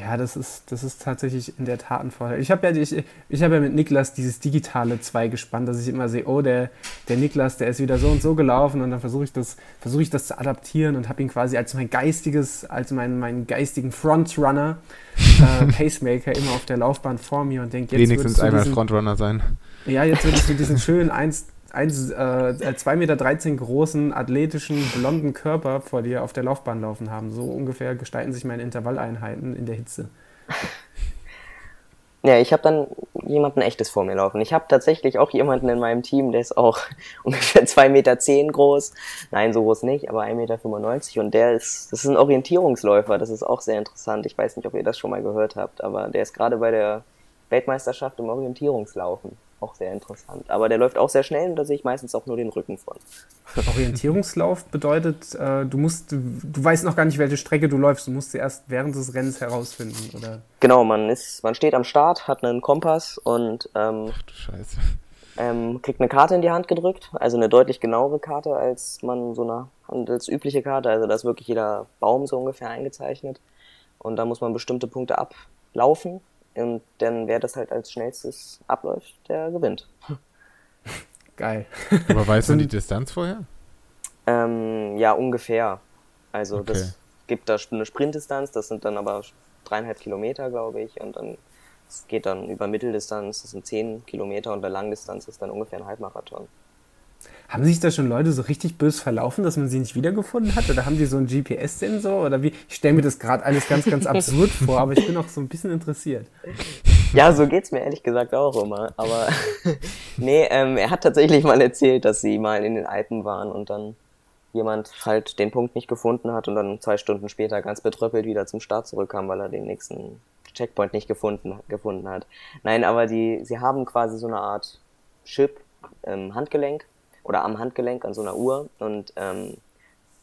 Ja, das ist, das ist tatsächlich in der Tat ein Vorteil. Ich habe ja, ich, ich hab ja mit Niklas dieses digitale 2 gespannt, dass ich immer sehe, oh, der, der Niklas, der ist wieder so und so gelaufen und dann versuche ich das, versuche ich das zu adaptieren und habe ihn quasi als mein geistiges, als meinen, meinen geistigen Frontrunner, äh, Pacemaker immer auf der Laufbahn vor mir und denke, jetzt Wenigstens einmal diesen, Frontrunner sein. Ja, jetzt würdest du diesen schönen 1, 1, äh, 2,13 Meter großen, athletischen, blonden Körper vor dir auf der Laufbahn laufen haben. So ungefähr gestalten sich meine Intervalleinheiten in der Hitze. Ja, ich habe dann jemanden echtes vor mir laufen. Ich habe tatsächlich auch jemanden in meinem Team, der ist auch ungefähr 2,10 Meter zehn groß. Nein, so groß nicht, aber 1,95 Meter. Und der ist, das ist ein Orientierungsläufer. Das ist auch sehr interessant. Ich weiß nicht, ob ihr das schon mal gehört habt, aber der ist gerade bei der Weltmeisterschaft im Orientierungslaufen auch sehr interessant. Aber der läuft auch sehr schnell und da sehe ich meistens auch nur den Rücken von. Orientierungslauf bedeutet, äh, du musst, du, du, weißt noch gar nicht, welche Strecke du läufst. Du musst sie erst während des Rennens herausfinden, oder? Genau, man ist, man steht am Start, hat einen Kompass und ähm, Ach du Scheiße. Ähm, kriegt eine Karte in die Hand gedrückt, also eine deutlich genauere Karte, als man so eine handelsübliche Karte, also da ist wirklich jeder Baum so ungefähr eingezeichnet. Und da muss man bestimmte Punkte ablaufen und dann, wer das halt als schnellstes abläuft, der gewinnt. Geil. Aber weißt du die Distanz vorher? Ähm, ja, ungefähr. Also Okay. das gibt da eine Sprintdistanz, das sind dann aber dreieinhalb Kilometer, glaube ich, und dann es geht dann über Mitteldistanz, das sind zehn Kilometer und bei Langdistanz ist dann ungefähr ein Halbmarathon. Haben sich da schon Leute so richtig bös verlaufen, dass man sie nicht wiedergefunden hat? Oder haben die so einen GPS-Sensor? Oder wie? Ich stelle mir das gerade alles ganz, ganz absurd vor, aber ich bin auch so ein bisschen interessiert. Ja, so geht's mir ehrlich gesagt auch immer. Aber nee, ähm, er hat tatsächlich mal erzählt, dass sie mal in den Alpen waren und dann jemand halt den Punkt nicht gefunden hat und dann zwei Stunden später ganz betröppelt wieder zum Start zurückkam, weil er den nächsten Checkpoint nicht gefunden, gefunden hat. Nein, aber die, sie haben quasi so eine Art Chip im Handgelenk oder am Handgelenk an so einer Uhr und ähm,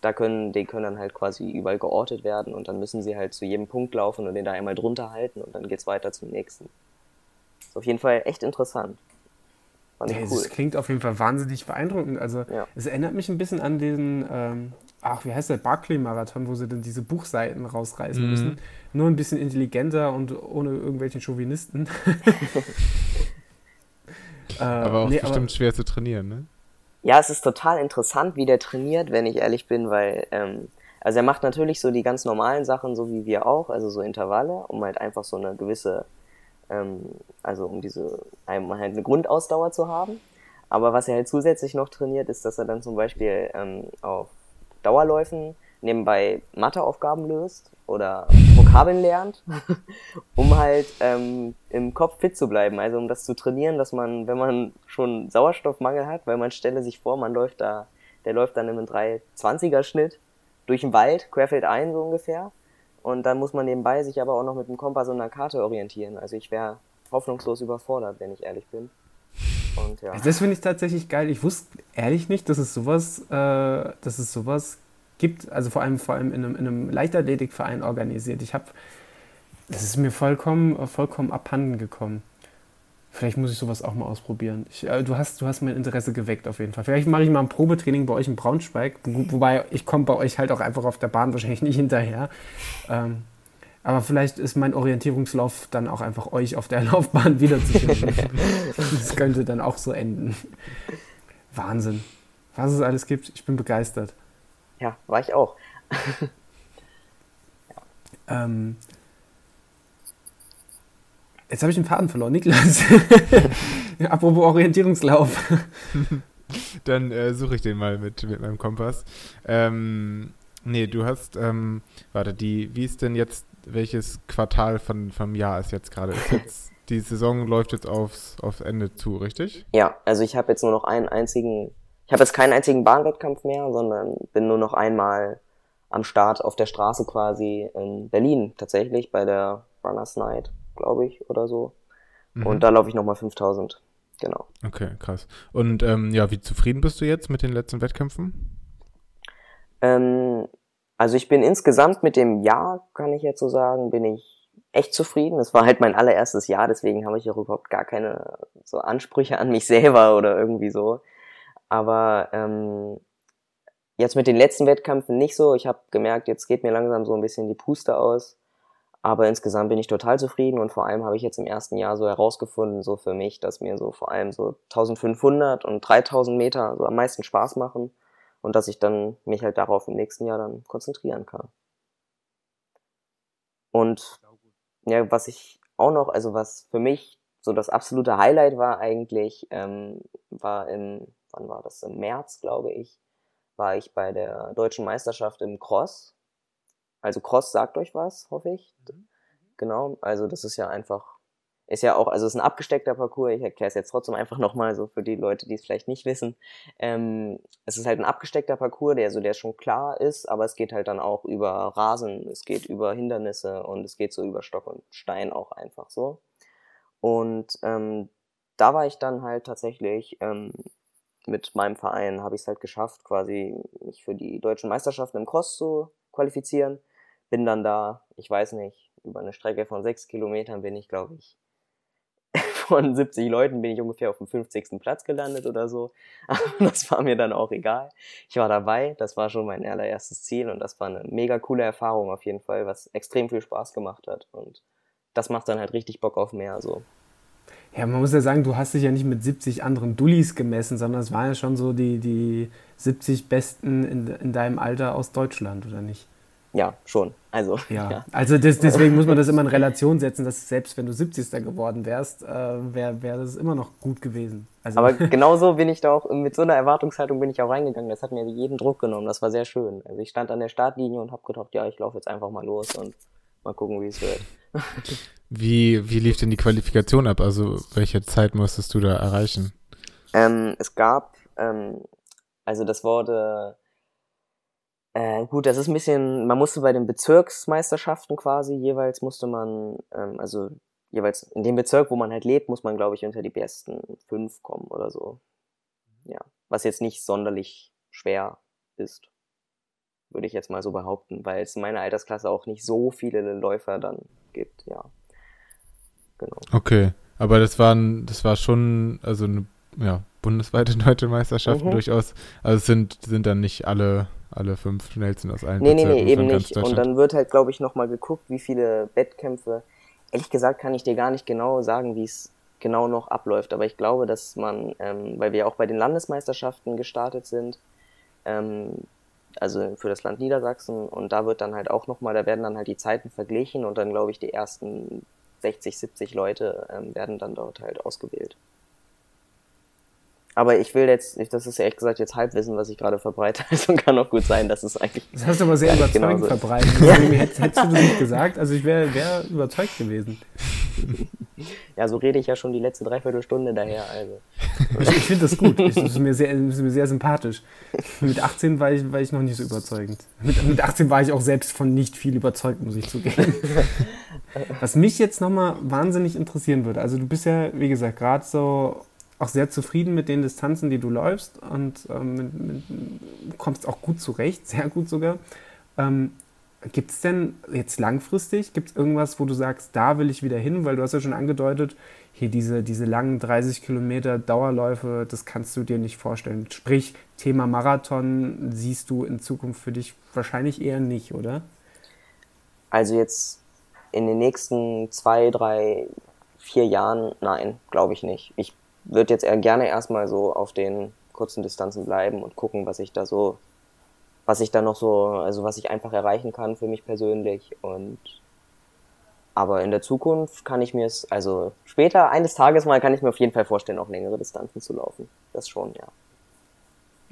da können, die können dann halt quasi überall geortet werden und dann müssen sie halt zu jedem Punkt laufen und den da einmal drunter halten und dann geht's weiter zum nächsten. Ist auf jeden Fall echt interessant. Fand cool. Das klingt auf jeden Fall wahnsinnig beeindruckend. Also ja. es erinnert mich ein bisschen an den, ähm, ach, wie heißt der, Barclay-Marathon, wo sie dann diese Buchseiten rausreißen mhm. müssen. Nur ein bisschen intelligenter und ohne irgendwelchen Chauvinisten. aber auch nee, bestimmt aber, schwer zu trainieren, ne? Ja, es ist total interessant, wie der trainiert, wenn ich ehrlich bin, weil, ähm, also er macht natürlich so die ganz normalen Sachen, so wie wir auch, also so Intervalle, um halt einfach so eine gewisse, ähm, also um diese, um halt eine Grundausdauer zu haben. Aber was er halt zusätzlich noch trainiert, ist, dass er dann zum Beispiel ähm, auf Dauerläufen nebenbei Matheaufgaben löst oder Vokabeln lernt, um halt ähm, im Kopf fit zu bleiben. Also um das zu trainieren, dass man, wenn man schon Sauerstoffmangel hat, weil man stelle sich vor, man läuft da, der läuft dann im 320er Schnitt durch den Wald, querfeld ein so ungefähr. Und dann muss man nebenbei sich aber auch noch mit dem Kompass und einer Karte orientieren. Also ich wäre hoffnungslos überfordert, wenn ich ehrlich bin. Und, ja. Das finde ich tatsächlich geil. Ich wusste ehrlich nicht, dass es sowas, äh, dass es sowas gibt, also vor allem, vor allem in einem, in einem Leichtathletikverein organisiert. Ich habe, das ist mir vollkommen, vollkommen abhanden gekommen. Vielleicht muss ich sowas auch mal ausprobieren. Ich, äh, du, hast, du hast mein Interesse geweckt auf jeden Fall. Vielleicht mache ich mal ein Probetraining bei euch in Braunschweig, wobei ich komme bei euch halt auch einfach auf der Bahn wahrscheinlich nicht hinterher. Ähm, aber vielleicht ist mein Orientierungslauf dann auch einfach euch auf der Laufbahn wiederzufinden. das könnte dann auch so enden. Wahnsinn. Was es alles gibt, ich bin begeistert. Ja, war ich auch. ja. ähm, jetzt habe ich den Faden verloren, Niklas. Apropos Orientierungslauf. Dann äh, suche ich den mal mit, mit meinem Kompass. Ähm, nee, du hast, ähm, warte, die, wie ist denn jetzt, welches Quartal von, vom Jahr ist jetzt gerade? die Saison läuft jetzt aufs, aufs Ende zu, richtig? Ja, also ich habe jetzt nur noch einen einzigen ich habe jetzt keinen einzigen Bahnwettkampf mehr, sondern bin nur noch einmal am Start auf der Straße quasi in Berlin tatsächlich bei der Runners Night, glaube ich, oder so. Mhm. Und da laufe ich nochmal 5000. Genau. Okay, krass. Und ähm, ja, wie zufrieden bist du jetzt mit den letzten Wettkämpfen? Ähm, also ich bin insgesamt mit dem Jahr, kann ich jetzt so sagen, bin ich echt zufrieden. Es war halt mein allererstes Jahr, deswegen habe ich auch überhaupt gar keine so Ansprüche an mich selber oder irgendwie so. Aber ähm, jetzt mit den letzten Wettkämpfen nicht so. Ich habe gemerkt, jetzt geht mir langsam so ein bisschen die Puste aus. Aber insgesamt bin ich total zufrieden und vor allem habe ich jetzt im ersten Jahr so herausgefunden, so für mich, dass mir so vor allem so 1500 und 3000 Meter so am meisten Spaß machen und dass ich dann mich halt darauf im nächsten Jahr dann konzentrieren kann. Und ja, was ich auch noch, also was für mich so das absolute Highlight war eigentlich, ähm, war im wann war das? Im März, glaube ich, war ich bei der deutschen Meisterschaft im Cross. Also Cross sagt euch was, hoffe ich. Mhm. Genau, also das ist ja einfach, ist ja auch, also es ist ein abgesteckter Parcours, ich erkläre es jetzt trotzdem einfach nochmal so für die Leute, die es vielleicht nicht wissen. Ähm, es ist halt ein abgesteckter Parcours, der so der schon klar ist, aber es geht halt dann auch über Rasen, es geht über Hindernisse und es geht so über Stock und Stein auch einfach so. Und ähm, da war ich dann halt tatsächlich ähm, mit meinem Verein habe ich es halt geschafft, quasi mich für die deutschen Meisterschaften im Cross zu qualifizieren. Bin dann da, ich weiß nicht, über eine Strecke von sechs Kilometern bin ich, glaube ich, von 70 Leuten bin ich ungefähr auf dem 50. Platz gelandet oder so. Aber das war mir dann auch egal. Ich war dabei, das war schon mein allererstes Ziel und das war eine mega coole Erfahrung auf jeden Fall, was extrem viel Spaß gemacht hat. Und das macht dann halt richtig Bock auf mehr. So. Ja, man muss ja sagen, du hast dich ja nicht mit 70 anderen Dullis gemessen, sondern es waren ja schon so die, die 70 Besten in, in deinem Alter aus Deutschland, oder nicht? Ja, schon. Also, ja. ja. Also das, deswegen muss man das immer in Relation setzen, dass selbst wenn du 70. geworden wärst, äh, wäre wär das immer noch gut gewesen. Also Aber genauso bin ich da auch, mit so einer Erwartungshaltung bin ich auch reingegangen. Das hat mir jeden Druck genommen. Das war sehr schön. Also ich stand an der Startlinie und habe gedacht, ja, ich laufe jetzt einfach mal los und mal gucken, wie es wird. Wie, wie lief denn die Qualifikation ab? Also welche Zeit musstest du da erreichen? Ähm, es gab, ähm, also das wurde, Äh, gut, das ist ein bisschen, man musste bei den Bezirksmeisterschaften quasi jeweils musste man, ähm, also jeweils in dem Bezirk, wo man halt lebt, muss man, glaube ich, unter die besten fünf kommen oder so. Ja, was jetzt nicht sonderlich schwer ist, würde ich jetzt mal so behaupten, weil es in meiner Altersklasse auch nicht so viele Läufer dann gibt, ja. Genau. Okay, aber das waren, das war schon, also eine ja, bundesweite deutsche Meisterschaften mhm. durchaus. Also es sind, sind dann nicht alle, alle fünf schnellsten aus allen Nee, nee, nee, eben nicht. Und dann wird halt, glaube ich, nochmal geguckt, wie viele Wettkämpfe. Ehrlich gesagt kann ich dir gar nicht genau sagen, wie es genau noch abläuft. Aber ich glaube, dass man, ähm, weil wir auch bei den Landesmeisterschaften gestartet sind, ähm, also für das Land Niedersachsen, und da wird dann halt auch nochmal, da werden dann halt die Zeiten verglichen und dann glaube ich die ersten 60, 70 Leute ähm, werden dann dort halt ausgewählt. Aber ich will jetzt, das ist ja echt gesagt jetzt Halbwissen, was ich gerade verbreite. Also kann auch gut sein, dass es eigentlich. Das hast du aber sehr überzeugend verbreitet. Ja. Hättest, hättest du das nicht gesagt? Also ich wäre wär überzeugt gewesen. Ja, so rede ich ja schon die letzte Dreiviertelstunde daher. Also. Ich, finde das gut. Das ist, mir sehr, ist mir sehr sympathisch. Mit 18 war ich, war ich noch nicht so überzeugend. Mit, mit 18 war ich auch selbst von nicht viel überzeugt, muss ich zugeben. Was mich jetzt nochmal wahnsinnig interessieren würde. Also du bist ja, wie gesagt, gerade so auch sehr zufrieden mit den Distanzen, die du läufst und ähm, mit, mit, kommst auch gut zurecht, sehr gut sogar. Ähm, gibt es denn jetzt langfristig, gibt es irgendwas, wo du sagst, da will ich wieder hin? Weil du hast ja schon angedeutet, hier diese, diese langen 30 Kilometer Dauerläufe, das kannst du dir nicht vorstellen. Sprich, Thema Marathon siehst du in Zukunft für dich wahrscheinlich eher nicht, oder? Also jetzt in den nächsten zwei, drei, vier Jahren, nein, glaube ich nicht. Ich würde jetzt eher gerne erstmal so auf den kurzen Distanzen bleiben und gucken, was ich da so, was ich da noch so, also was ich einfach erreichen kann für mich persönlich und aber in der Zukunft kann ich mir es, also später, eines Tages mal, kann ich mir auf jeden Fall vorstellen, auch längere Distanzen zu laufen. Das schon, ja.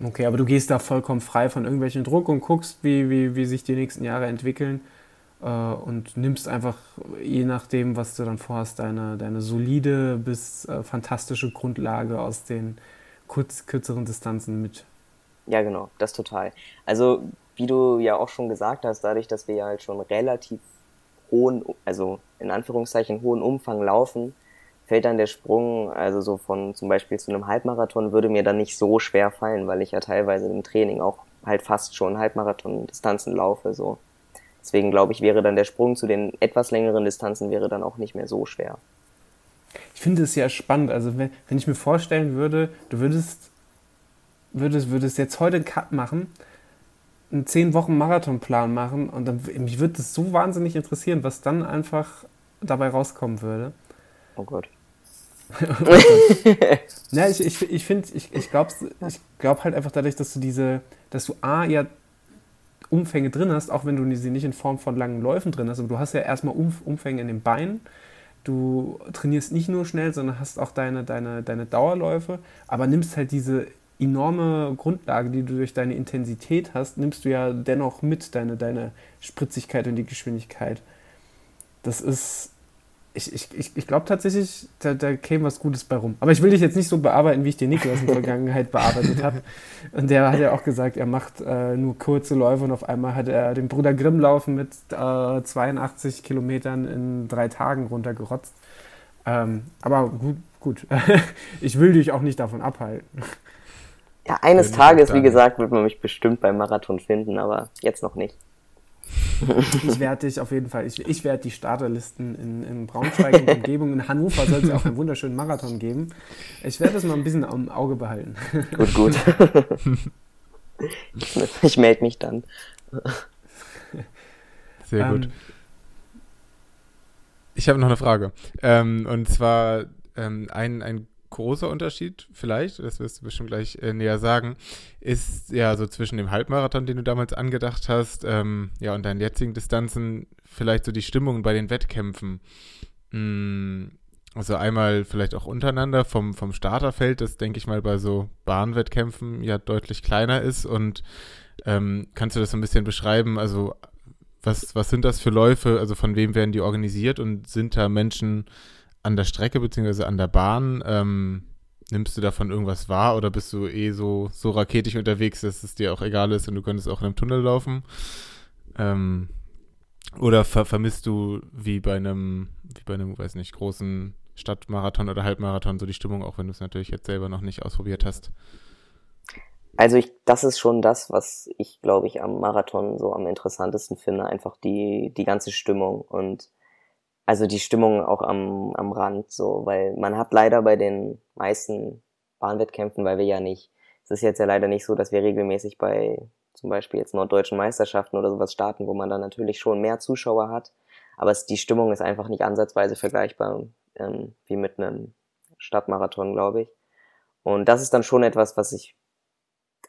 Okay, aber du gehst da vollkommen frei von irgendwelchen Druck und guckst, wie, wie, wie sich die nächsten Jahre entwickeln äh, und nimmst einfach, je nachdem, was du dann vorhast, deine, deine solide bis äh, fantastische Grundlage aus den kurz, kürzeren Distanzen mit. Ja, genau, das total. Also, wie du ja auch schon gesagt hast, dadurch, dass wir ja halt schon relativ hohen, also in Anführungszeichen hohen Umfang laufen, fällt dann der Sprung, also so von zum Beispiel zu einem Halbmarathon, würde mir dann nicht so schwer fallen, weil ich ja teilweise im Training auch halt fast schon Halbmarathon-Distanzen laufe, so. Deswegen glaube ich, wäre dann der Sprung zu den etwas längeren Distanzen wäre dann auch nicht mehr so schwer. Ich finde es ja spannend. Also wenn, wenn ich mir vorstellen würde, du würdest, würdest, würdest jetzt heute einen Cut machen, einen 10 Wochen Marathonplan machen und dann mich würde es so wahnsinnig interessieren, was dann einfach dabei rauskommen würde. Oh Gott. ja, ich, ich, ich finde, ich, ich glaube ich glaub halt einfach dadurch, dass du diese, dass du A, ja Umfänge drin hast, auch wenn du sie nicht in Form von langen Läufen drin hast, aber du hast ja erstmal Umfänge in den Beinen. Du trainierst nicht nur schnell, sondern hast auch deine, deine, deine Dauerläufe, aber nimmst halt diese enorme Grundlage, die du durch deine Intensität hast, nimmst du ja dennoch mit, deine, deine Spritzigkeit und die Geschwindigkeit. Das ist ich, ich, ich, ich glaube tatsächlich, da, da käme was Gutes bei rum. Aber ich will dich jetzt nicht so bearbeiten, wie ich den Niklas in der Vergangenheit bearbeitet habe. Und der hat ja auch gesagt, er macht äh, nur kurze Läufe und auf einmal hat er den Bruder Grimm laufen mit äh, 82 Kilometern in drei Tagen runtergerotzt. Ähm, aber gut, gut. ich will dich auch nicht davon abhalten. Ja, eines Tages, wie gesagt, wird man mich bestimmt beim Marathon finden, aber jetzt noch nicht ich werde dich auf jeden Fall, ich, ich werde die Starterlisten in, in Braunschweig und Umgebung. In Hannover soll es auch einen wunderschönen Marathon geben. Ich werde das mal ein bisschen am Auge behalten. Gut, gut. ich melde mich dann. Sehr gut. Ähm, ich habe noch eine Frage. Ähm, und zwar ähm, ein, ein großer Unterschied vielleicht, das wirst du bestimmt gleich äh, näher sagen, ist ja so zwischen dem Halbmarathon, den du damals angedacht hast, ähm, ja, und deinen jetzigen Distanzen vielleicht so die Stimmung bei den Wettkämpfen. Mm, also einmal vielleicht auch untereinander vom, vom Starterfeld, das denke ich mal bei so Bahnwettkämpfen ja deutlich kleiner ist und ähm, kannst du das so ein bisschen beschreiben? Also was, was sind das für Läufe? Also von wem werden die organisiert und sind da Menschen an der Strecke bzw. an der Bahn, ähm, nimmst du davon irgendwas wahr oder bist du eh so, so raketisch unterwegs, dass es dir auch egal ist und du könntest auch in einem Tunnel laufen? Ähm, oder ver vermisst du wie bei einem, wie bei einem, weiß nicht, großen Stadtmarathon oder Halbmarathon so die Stimmung, auch wenn du es natürlich jetzt selber noch nicht ausprobiert hast? Also ich, das ist schon das, was ich, glaube ich, am Marathon so am interessantesten finde. Einfach die, die ganze Stimmung und also die Stimmung auch am, am Rand, so, weil man hat leider bei den meisten Bahnwettkämpfen, weil wir ja nicht, es ist jetzt ja leider nicht so, dass wir regelmäßig bei zum Beispiel jetzt norddeutschen Meisterschaften oder sowas starten, wo man dann natürlich schon mehr Zuschauer hat. Aber es, die Stimmung ist einfach nicht ansatzweise vergleichbar ähm, wie mit einem Stadtmarathon, glaube ich. Und das ist dann schon etwas, was ich,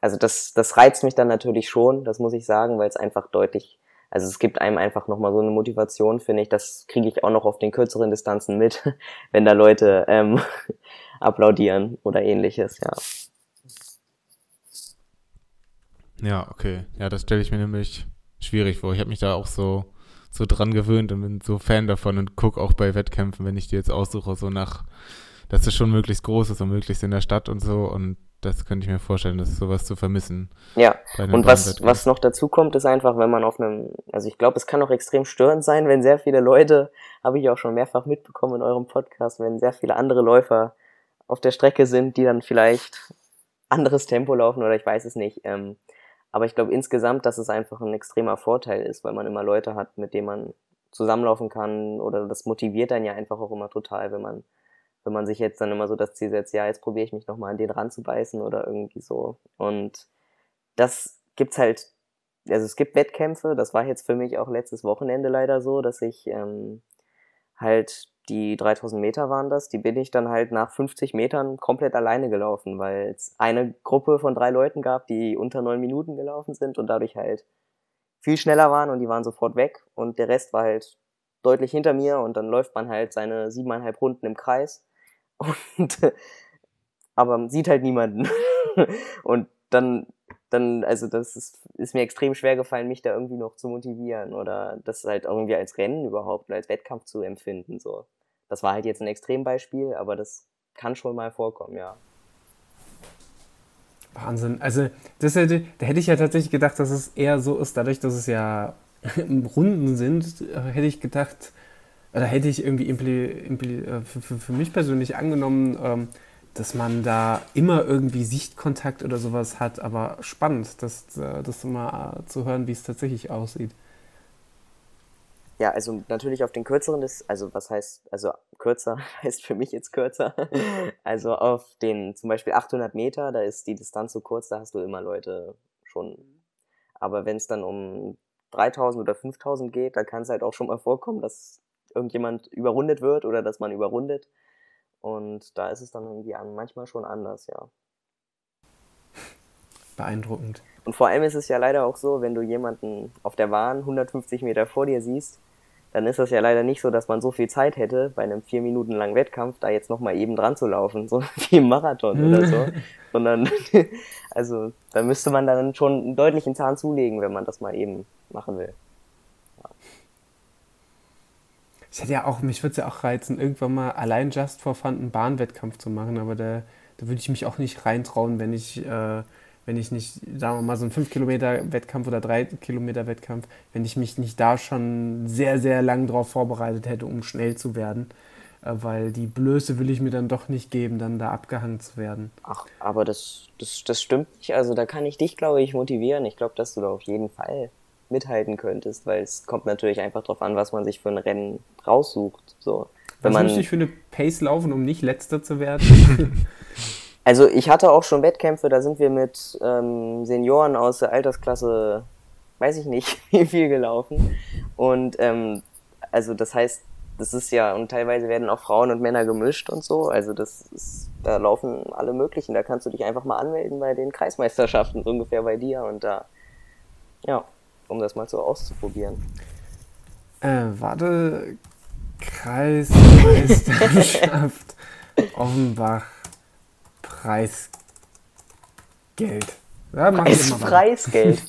also das, das reizt mich dann natürlich schon, das muss ich sagen, weil es einfach deutlich, also es gibt einem einfach nochmal so eine Motivation, finde ich, das kriege ich auch noch auf den kürzeren Distanzen mit, wenn da Leute ähm, applaudieren oder ähnliches, ja. Ja, okay. Ja, das stelle ich mir nämlich schwierig vor. Ich habe mich da auch so, so dran gewöhnt und bin so Fan davon und gucke auch bei Wettkämpfen, wenn ich die jetzt aussuche, so nach, dass es schon möglichst groß ist und möglichst in der Stadt und so. Und das könnte ich mir vorstellen, das ist sowas zu vermissen. Ja, und was, was noch dazu kommt, ist einfach, wenn man auf einem, also ich glaube, es kann auch extrem störend sein, wenn sehr viele Leute, habe ich auch schon mehrfach mitbekommen in eurem Podcast, wenn sehr viele andere Läufer auf der Strecke sind, die dann vielleicht anderes Tempo laufen oder ich weiß es nicht. Ähm, aber ich glaube insgesamt, dass es einfach ein extremer Vorteil ist, weil man immer Leute hat, mit denen man zusammenlaufen kann oder das motiviert dann ja einfach auch immer total, wenn man wenn man sich jetzt dann immer so das Ziel setzt, ja, jetzt probiere ich mich nochmal an den ranzubeißen oder irgendwie so. Und das gibt's halt, also es gibt Wettkämpfe, das war jetzt für mich auch letztes Wochenende leider so, dass ich ähm, halt die 3000 Meter waren das, die bin ich dann halt nach 50 Metern komplett alleine gelaufen, weil es eine Gruppe von drei Leuten gab, die unter neun Minuten gelaufen sind und dadurch halt viel schneller waren und die waren sofort weg und der Rest war halt deutlich hinter mir und dann läuft man halt seine siebeneinhalb Runden im Kreis und aber sieht halt niemanden und dann dann, also das ist, ist mir extrem schwer gefallen, mich da irgendwie noch zu motivieren oder das halt irgendwie als Rennen überhaupt oder als Wettkampf zu empfinden. So. Das war halt jetzt ein Extrembeispiel, aber das kann schon mal vorkommen, ja. Wahnsinn. Also, das hätte, da hätte ich ja tatsächlich gedacht, dass es eher so ist, dadurch, dass es ja Runden sind, hätte ich gedacht, oder hätte ich irgendwie impli, impli, äh, für, für, für, mich persönlich angenommen, ähm, dass man da immer irgendwie Sichtkontakt oder sowas hat, aber spannend, das, äh, das mal zu hören, wie es tatsächlich aussieht. Ja, also natürlich auf den kürzeren ist, also was heißt, also kürzer heißt für mich jetzt kürzer. Also auf den zum Beispiel 800 Meter, da ist die Distanz so kurz, da hast du immer Leute schon. Aber wenn es dann um 3000 oder 5000 geht, da kann es halt auch schon mal vorkommen, dass irgendjemand überrundet wird oder dass man überrundet. Und da ist es dann irgendwie manchmal schon anders, ja. Beeindruckend. Und vor allem ist es ja leider auch so, wenn du jemanden auf der Bahn 150 Meter vor dir siehst, dann ist das ja leider nicht so, dass man so viel Zeit hätte, bei einem vier Minuten langen Wettkampf da jetzt nochmal eben dran zu laufen, so wie im Marathon oder so. Sondern, also, da müsste man dann schon einen deutlichen Zahn zulegen, wenn man das mal eben machen will. Ich hätte ja auch, mich würde es ja auch reizen, irgendwann mal allein just for fun einen Bahnwettkampf zu machen, aber da, da würde ich mich auch nicht reintrauen, wenn ich, äh, wenn ich nicht, sagen wir mal, so einen 5-Kilometer-Wettkampf oder 3-Kilometer-Wettkampf, wenn ich mich nicht da schon sehr, sehr lang drauf vorbereitet hätte, um schnell zu werden. Äh, weil die Blöße will ich mir dann doch nicht geben, dann da abgehangen zu werden. Ach, aber das, das, das stimmt nicht. Also da kann ich dich, glaube ich, motivieren. Ich glaube, dass du da auf jeden Fall mithalten könntest, weil es kommt natürlich einfach darauf an, was man sich für ein Rennen raussucht. So, wenn was man, müsste ich für eine Pace laufen, um nicht letzter zu werden? also ich hatte auch schon Wettkämpfe, da sind wir mit ähm, Senioren aus der Altersklasse, weiß ich nicht, wie viel gelaufen. Und ähm, also das heißt, das ist ja, und teilweise werden auch Frauen und Männer gemischt und so. Also das ist, da laufen alle möglichen. Da kannst du dich einfach mal anmelden bei den Kreismeisterschaften, so ungefähr bei dir. Und da, ja, um das mal so auszuprobieren. Äh, warte, Kreismeisterschaft Offenbach Preisgeld. Ja, Preis, Preisgeld.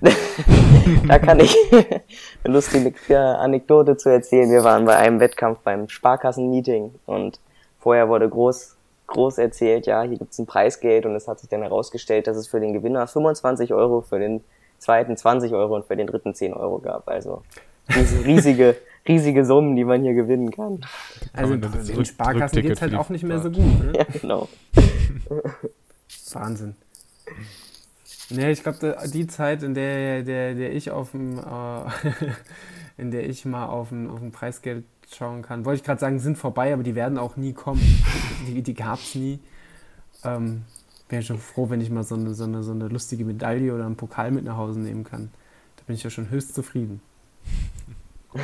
da kann ich eine lustige Anekdote zu erzählen. Wir waren bei einem Wettkampf beim Sparkassenmeeting und vorher wurde groß groß erzählt, ja, hier gibt's ein Preisgeld und es hat sich dann herausgestellt, dass es für den Gewinner 25 Euro, für den zweiten 20 Euro und für den dritten 10 Euro gab. Also riesige, riesige Summen, die man hier gewinnen kann. Also in Rück- Sparkassen Rückticket geht's halt auch nicht mehr so gut. Ne? Ja, genau. Wahnsinn. Nee, ich glaube, die Zeit, in der, der, der ich auf dem, äh, in der ich mal auf ein, auf ein Preisgeld schauen kann, wollte ich gerade sagen, sind vorbei, aber die werden auch nie kommen. Die, die gab es nie. Ähm, Wäre schon froh, wenn ich mal so eine, so, eine, so eine lustige Medaille oder einen Pokal mit nach Hause nehmen kann. Da bin ich ja schon höchst zufrieden.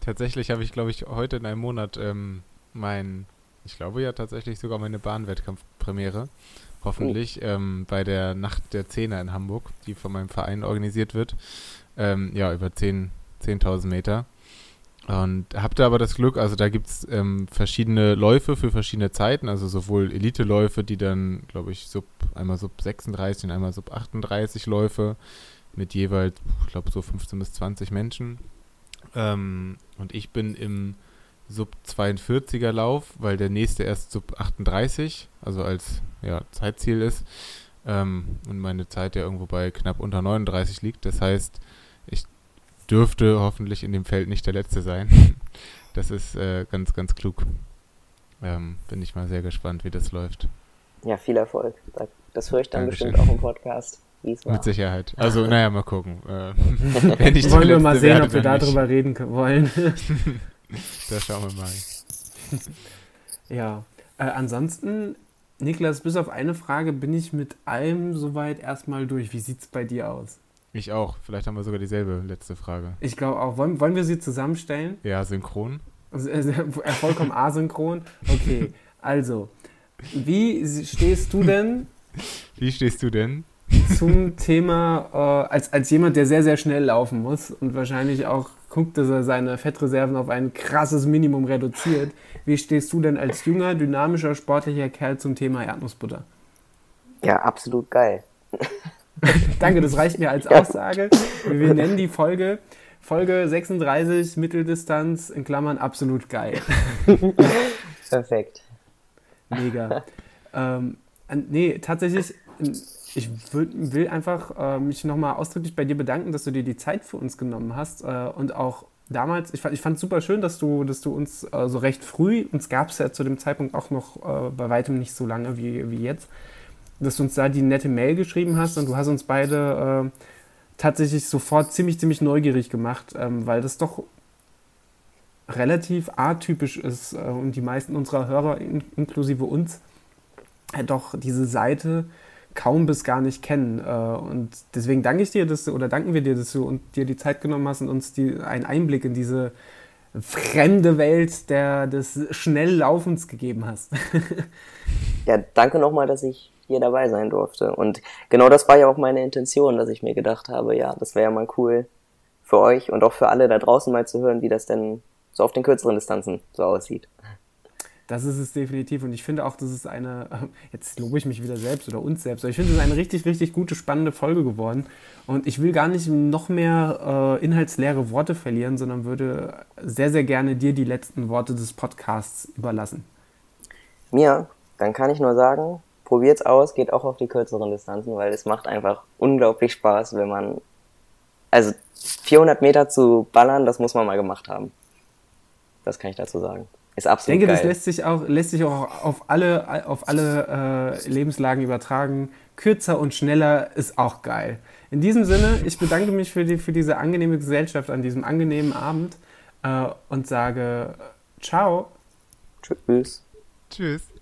Tatsächlich habe ich, glaube ich, heute in einem Monat ähm, mein, ich glaube ja tatsächlich sogar meine Bahnwettkampfpremiere. Hoffentlich ähm, bei der Nacht der Zehner in Hamburg, die von meinem Verein organisiert wird. Ähm, ja, über 10 10.000 Meter. Und habt ihr aber das Glück, also da gibt es ähm, verschiedene Läufe für verschiedene Zeiten, also sowohl Elite-Läufe, die dann, glaube ich, sub, einmal sub 36 und einmal sub 38 Läufe mit jeweils, ich glaube, so 15 bis 20 Menschen. Ähm, und ich bin im Sub 42er Lauf, weil der nächste erst Sub 38, also als ja, Zeitziel ist. Ähm, und meine Zeit ja irgendwo bei knapp unter 39 liegt. Das heißt, ich dürfte hoffentlich in dem Feld nicht der Letzte sein. Das ist äh, ganz, ganz klug. Ähm, bin ich mal sehr gespannt, wie das läuft. Ja, viel Erfolg. Das höre ich dann Dankeschön. bestimmt auch im Podcast. es. Mit Sicherheit. Also, naja, mal gucken. Äh, wenn ich Wollen wir mal sehen, werde, ob wir darüber reden wollen. Da schauen wir mal. ja. Äh, ansonsten, Niklas, bis auf eine Frage bin ich mit allem soweit erstmal durch. Wie sieht's bei dir aus? Ich auch. Vielleicht haben wir sogar dieselbe letzte Frage. Ich glaube auch. Wollen, wollen wir sie zusammenstellen? Ja, synchron. Also, äh, vollkommen asynchron? Okay, also, wie stehst du denn Wie stehst du denn? zum Thema, äh, als, als jemand, der sehr, sehr schnell laufen muss und wahrscheinlich auch guckt, dass er seine Fettreserven auf ein krasses Minimum reduziert, wie stehst du denn als junger, dynamischer, sportlicher Kerl zum Thema Erdnussbutter? Ja, absolut geil. Danke, das reicht mir als Aussage. Wir nennen die Folge Folge 36 Mitteldistanz in Klammern absolut geil. Perfekt. Mega. ähm, nee, tatsächlich, ich würd, will einfach äh, mich nochmal ausdrücklich bei dir bedanken, dass du dir die Zeit für uns genommen hast äh, und auch damals, ich fand es ich super schön, dass du, dass du uns äh, so recht früh, uns gab es ja zu dem Zeitpunkt auch noch äh, bei weitem nicht so lange wie, wie jetzt, dass du uns da die nette Mail geschrieben hast und du hast uns beide äh, tatsächlich sofort ziemlich, ziemlich neugierig gemacht, ähm, weil das doch relativ atypisch ist äh, und die meisten unserer Hörer, in, inklusive uns, äh, doch diese Seite kaum bis gar nicht kennen. Äh, und deswegen danke ich dir, dass du, oder danken wir dir, dass du und dir die Zeit genommen hast und uns die, einen Einblick in diese fremde Welt der, des Schnelllaufens gegeben hast. Ja, danke nochmal, dass ich hier dabei sein durfte. Und genau das war ja auch meine Intention, dass ich mir gedacht habe, ja, das wäre ja mal cool für euch und auch für alle da draußen mal zu hören, wie das denn so auf den kürzeren Distanzen so aussieht. Das ist es definitiv. Und ich finde auch, das ist eine, jetzt lobe ich mich wieder selbst oder uns selbst, aber ich finde, es ist eine richtig, richtig gute, spannende Folge geworden. Und ich will gar nicht noch mehr äh, inhaltsleere Worte verlieren, sondern würde sehr, sehr gerne dir die letzten Worte des Podcasts überlassen. Mir, dann kann ich nur sagen, probiert's aus, geht auch auf die kürzeren Distanzen, weil es macht einfach unglaublich Spaß, wenn man, also 400 Meter zu ballern, das muss man mal gemacht haben. Das kann ich dazu sagen. Ist Ich absolut denke, geil. das lässt sich auch, lässt sich auch auf alle, auf alle äh, Lebenslagen übertragen. Kürzer und schneller ist auch geil. In diesem Sinne, ich bedanke mich für, die, für diese angenehme Gesellschaft an diesem angenehmen Abend äh, und sage ciao. Tschüss. Tschüss.